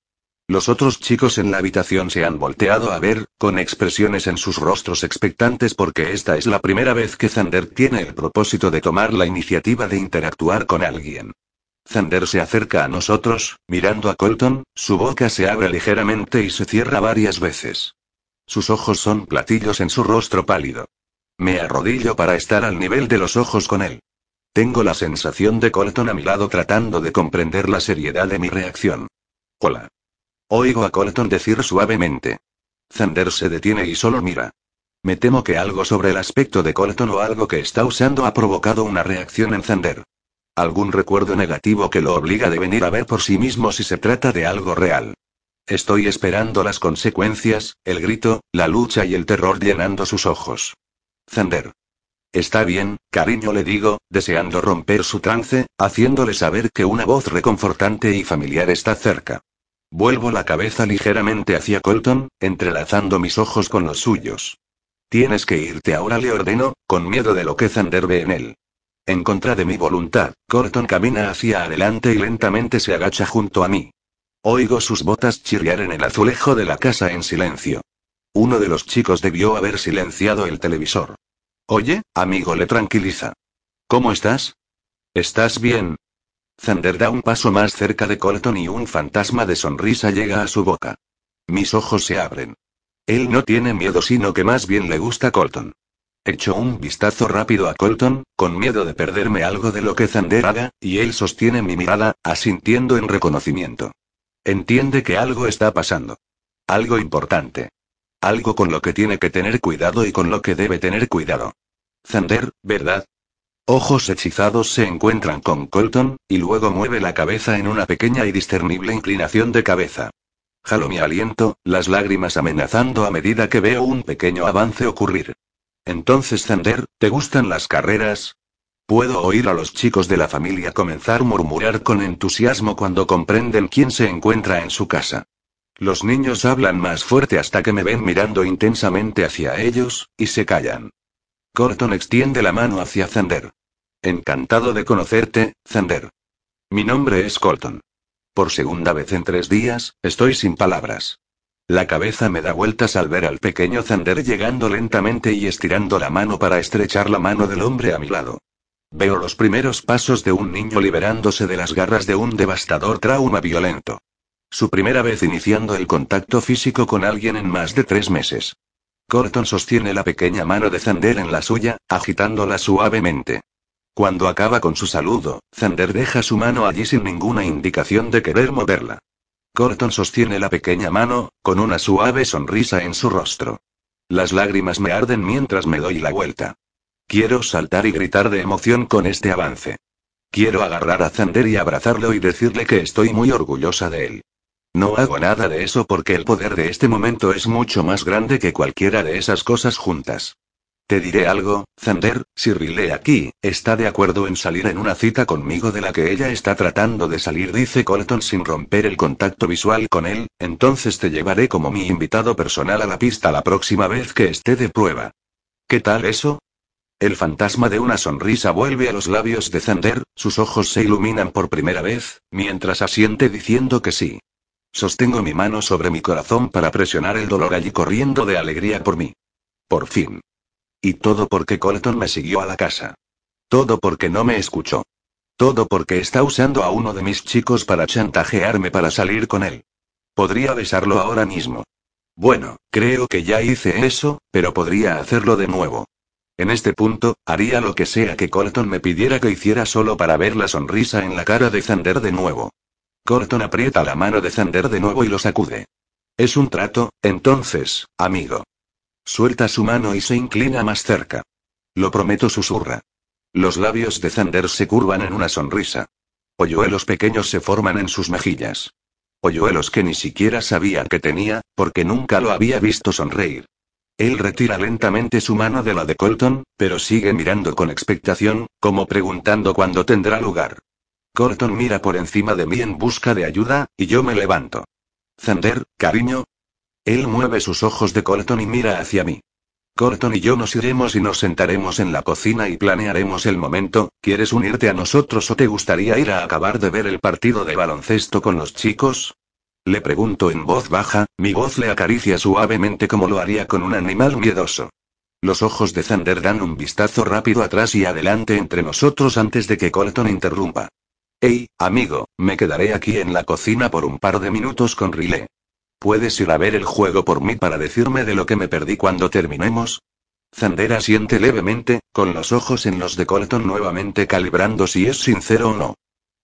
Los otros chicos en la habitación se han volteado a ver, con expresiones en sus rostros expectantes porque esta es la primera vez que Zander tiene el propósito de tomar la iniciativa de interactuar con alguien. Zander se acerca a nosotros, mirando a Colton, su boca se abre ligeramente y se cierra varias veces. Sus ojos son platillos en su rostro pálido. Me arrodillo para estar al nivel de los ojos con él. Tengo la sensación de Colton a mi lado tratando de comprender la seriedad de mi reacción. Hola. Oigo a Colton decir suavemente. Zander se detiene y solo mira. Me temo que algo sobre el aspecto de Colton o algo que está usando ha provocado una reacción en Zander. Algún recuerdo negativo que lo obliga a venir a ver por sí mismo si se trata de algo real. Estoy esperando las consecuencias, el grito, la lucha y el terror llenando sus ojos. Zander. Está bien, cariño le digo, deseando romper su trance, haciéndole saber que una voz reconfortante y familiar está cerca. Vuelvo la cabeza ligeramente hacia Colton, entrelazando mis ojos con los suyos. Tienes que irte ahora, le ordeno, con miedo de lo que Zander ve en él. En contra de mi voluntad, Colton camina hacia adelante y lentamente se agacha junto a mí. Oigo sus botas chirriar en el azulejo de la casa en silencio. Uno de los chicos debió haber silenciado el televisor. Oye, amigo, le tranquiliza. ¿Cómo estás? ¿Estás bien? Zander da un paso más cerca de Colton y un fantasma de sonrisa llega a su boca. Mis ojos se abren. Él no tiene miedo, sino que más bien le gusta Colton. Echo un vistazo rápido a Colton, con miedo de perderme algo de lo que Zander haga, y él sostiene mi mirada, asintiendo en reconocimiento. Entiende que algo está pasando. Algo importante. Algo con lo que tiene que tener cuidado y con lo que debe tener cuidado. Zander, ¿verdad? Ojos hechizados se encuentran con Colton, y luego mueve la cabeza en una pequeña y discernible inclinación de cabeza. Jalo mi aliento, las lágrimas amenazando a medida que veo un pequeño avance ocurrir. Entonces, Zander, ¿te gustan las carreras? Puedo oír a los chicos de la familia comenzar a murmurar con entusiasmo cuando comprenden quién se encuentra en su casa. Los niños hablan más fuerte hasta que me ven mirando intensamente hacia ellos, y se callan. Colton extiende la mano hacia Zander. Encantado de conocerte, Zander. Mi nombre es Colton. Por segunda vez en tres días, estoy sin palabras. La cabeza me da vueltas al ver al pequeño Zander llegando lentamente y estirando la mano para estrechar la mano del hombre a mi lado. Veo los primeros pasos de un niño liberándose de las garras de un devastador trauma violento. Su primera vez iniciando el contacto físico con alguien en más de tres meses. Colton sostiene la pequeña mano de Zander en la suya, agitándola suavemente. Cuando acaba con su saludo, Zander deja su mano allí sin ninguna indicación de querer moverla. Colton sostiene la pequeña mano, con una suave sonrisa en su rostro. Las lágrimas me arden mientras me doy la vuelta. Quiero saltar y gritar de emoción con este avance. Quiero agarrar a Zander y abrazarlo y decirle que estoy muy orgullosa de él. No hago nada de eso porque el poder de este momento es mucho más grande que cualquiera de esas cosas juntas. Te diré algo, Zander, si Riley aquí, está de acuerdo en salir en una cita conmigo de la que ella está tratando de salir, dice Colton sin romper el contacto visual con él, entonces te llevaré como mi invitado personal a la pista la próxima vez que esté de prueba. ¿Qué tal eso? El fantasma de una sonrisa vuelve a los labios de Zander, sus ojos se iluminan por primera vez, mientras asiente diciendo que sí. Sostengo mi mano sobre mi corazón para presionar el dolor allí corriendo de alegría por mí. Por fin. Y todo porque Colton me siguió a la casa. Todo porque no me escuchó. Todo porque está usando a uno de mis chicos para chantajearme para salir con él. Podría besarlo ahora mismo. Bueno, creo que ya hice eso, pero podría hacerlo de nuevo. En este punto, haría lo que sea que Colton me pidiera que hiciera solo para ver la sonrisa en la cara de Zander de nuevo. Colton aprieta la mano de Zander de nuevo y lo sacude. Es un trato, entonces, amigo. Suelta su mano y se inclina más cerca. Lo prometo, susurra. Los labios de Zander se curvan en una sonrisa. Polluelos pequeños se forman en sus mejillas. Polluelos que ni siquiera sabía que tenía, porque nunca lo había visto sonreír. Él retira lentamente su mano de la de Colton, pero sigue mirando con expectación, como preguntando cuándo tendrá lugar. Colton mira por encima de mí en busca de ayuda, y yo me levanto. Zander, cariño. Él mueve sus ojos de Colton y mira hacia mí. Colton y yo nos iremos y nos sentaremos en la cocina y planearemos el momento. ¿Quieres unirte a nosotros o te gustaría ir a acabar de ver el partido de baloncesto con los chicos? Le pregunto en voz baja, mi voz le acaricia suavemente como lo haría con un animal miedoso. Los ojos de Zander dan un vistazo rápido atrás y adelante entre nosotros antes de que Colton interrumpa. Hey, amigo, me quedaré aquí en la cocina por un par de minutos con Riley. ¿Puedes ir a ver el juego por mí para decirme de lo que me perdí cuando terminemos? Zander asiente levemente, con los ojos en los de Colton nuevamente calibrando si es sincero o no.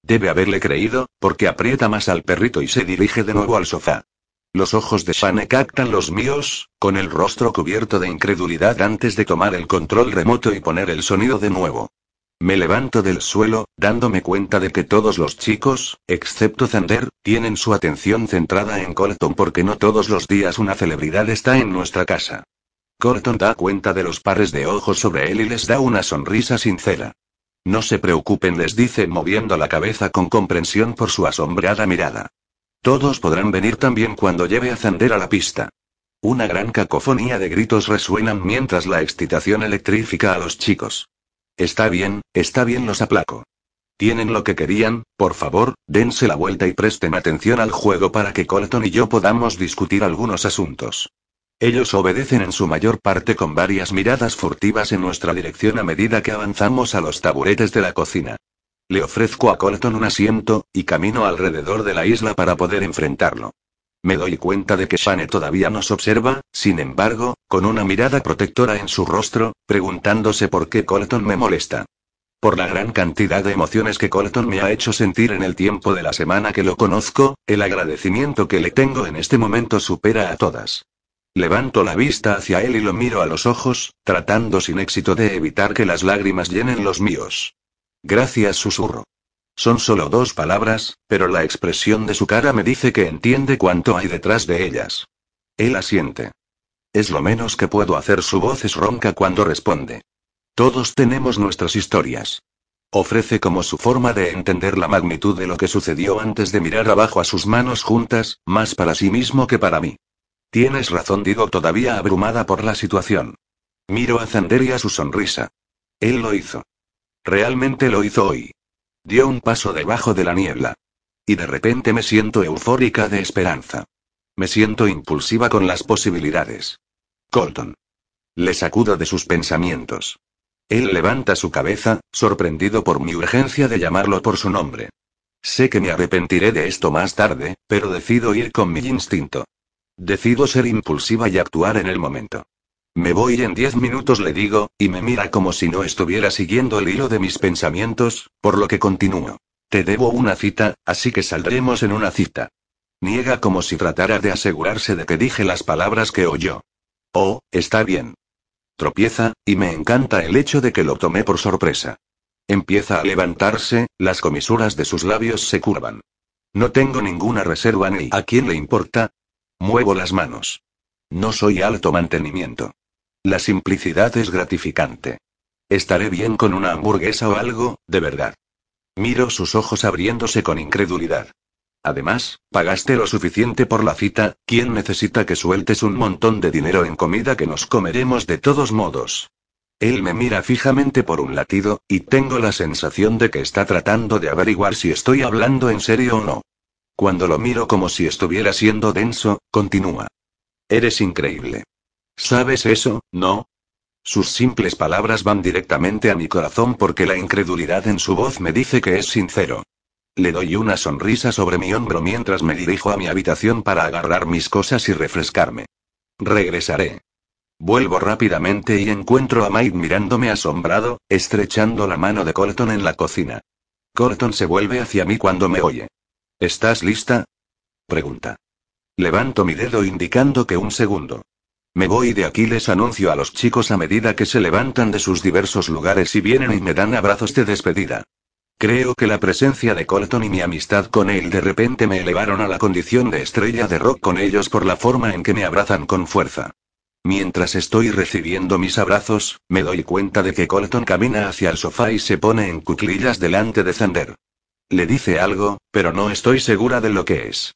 Debe haberle creído, porque aprieta más al perrito y se dirige de nuevo al sofá. Los ojos de Shane captan los míos, con el rostro cubierto de incredulidad antes de tomar el control remoto y poner el sonido de nuevo. Me levanto del suelo, dándome cuenta de que todos los chicos, excepto Zander, tienen su atención centrada en Colton porque no todos los días una celebridad está en nuestra casa. Colton da cuenta de los pares de ojos sobre él y les da una sonrisa sincera. No se preocupen, les dice moviendo la cabeza con comprensión por su asombrada mirada. Todos podrán venir también cuando lleve a Zander a la pista. Una gran cacofonía de gritos resuenan mientras la excitación electrifica a los chicos. Está bien, está bien, los aplaco. Tienen lo que querían, por favor, dense la vuelta y presten atención al juego para que Colton y yo podamos discutir algunos asuntos. Ellos obedecen en su mayor parte con varias miradas furtivas en nuestra dirección a medida que avanzamos a los taburetes de la cocina. Le ofrezco a Colton un asiento, y camino alrededor de la isla para poder enfrentarlo. Me doy cuenta de que Shane todavía nos observa, sin embargo, con una mirada protectora en su rostro, preguntándose por qué Colton me molesta. Por la gran cantidad de emociones que Colton me ha hecho sentir en el tiempo de la semana que lo conozco, el agradecimiento que le tengo en este momento supera a todas. Levanto la vista hacia él y lo miro a los ojos, tratando sin éxito de evitar que las lágrimas llenen los míos. Gracias, susurro. Son solo dos palabras, pero la expresión de su cara me dice que entiende cuánto hay detrás de ellas. Él asiente. Es lo menos que puedo hacer, su voz es ronca cuando responde. Todos tenemos nuestras historias. Ofrece como su forma de entender la magnitud de lo que sucedió antes de mirar abajo a sus manos juntas, más para sí mismo que para mí. Tienes razón, digo todavía abrumada por la situación. Miro a Zander y a su sonrisa. Él lo hizo. Realmente lo hizo hoy. Dio un paso debajo de la niebla. Y de repente me siento eufórica de esperanza. Me siento impulsiva con las posibilidades. Colton. Le sacudo de sus pensamientos. Él levanta su cabeza, sorprendido por mi urgencia de llamarlo por su nombre. Sé que me arrepentiré de esto más tarde, pero decido ir con mi instinto. Decido ser impulsiva y actuar en el momento. Me voy en diez minutos, le digo, y me mira como si no estuviera siguiendo el hilo de mis pensamientos, por lo que continúo. Te debo una cita, así que saldremos en una cita. Niega como si tratara de asegurarse de que dije las palabras que oyó. Oh, está bien. Tropieza, y me encanta el hecho de que lo tomé por sorpresa. Empieza a levantarse, las comisuras de sus labios se curvan. No tengo ninguna reserva ni a quién le importa, Muevo las manos. No soy alto mantenimiento. La simplicidad es gratificante. Estaré bien con una hamburguesa o algo, de verdad. Miro sus ojos abriéndose con incredulidad. Además, pagaste lo suficiente por la cita, ¿quién necesita que sueltes un montón de dinero en comida que nos comeremos de todos modos? Él me mira fijamente por un latido, y tengo la sensación de que está tratando de averiguar si estoy hablando en serio o no. Cuando lo miro como si estuviera siendo denso, continúa. Eres increíble. ¿Sabes eso, no? Sus simples palabras van directamente a mi corazón porque la incredulidad en su voz me dice que es sincero. Le doy una sonrisa sobre mi hombro mientras me dirijo a mi habitación para agarrar mis cosas y refrescarme. Regresaré. Vuelvo rápidamente y encuentro a Mike mirándome asombrado, estrechando la mano de Colton en la cocina. Colton se vuelve hacia mí cuando me oye. ¿Estás lista? Pregunta. Levanto mi dedo indicando que un segundo. Me voy de aquí, les anuncio a los chicos a medida que se levantan de sus diversos lugares y vienen y me dan abrazos de despedida. Creo que la presencia de Colton y mi amistad con él de repente me elevaron a la condición de estrella de rock con ellos por la forma en que me abrazan con fuerza. Mientras estoy recibiendo mis abrazos, me doy cuenta de que Colton camina hacia el sofá y se pone en cuclillas delante de Zander. Le dice algo, pero no estoy segura de lo que es.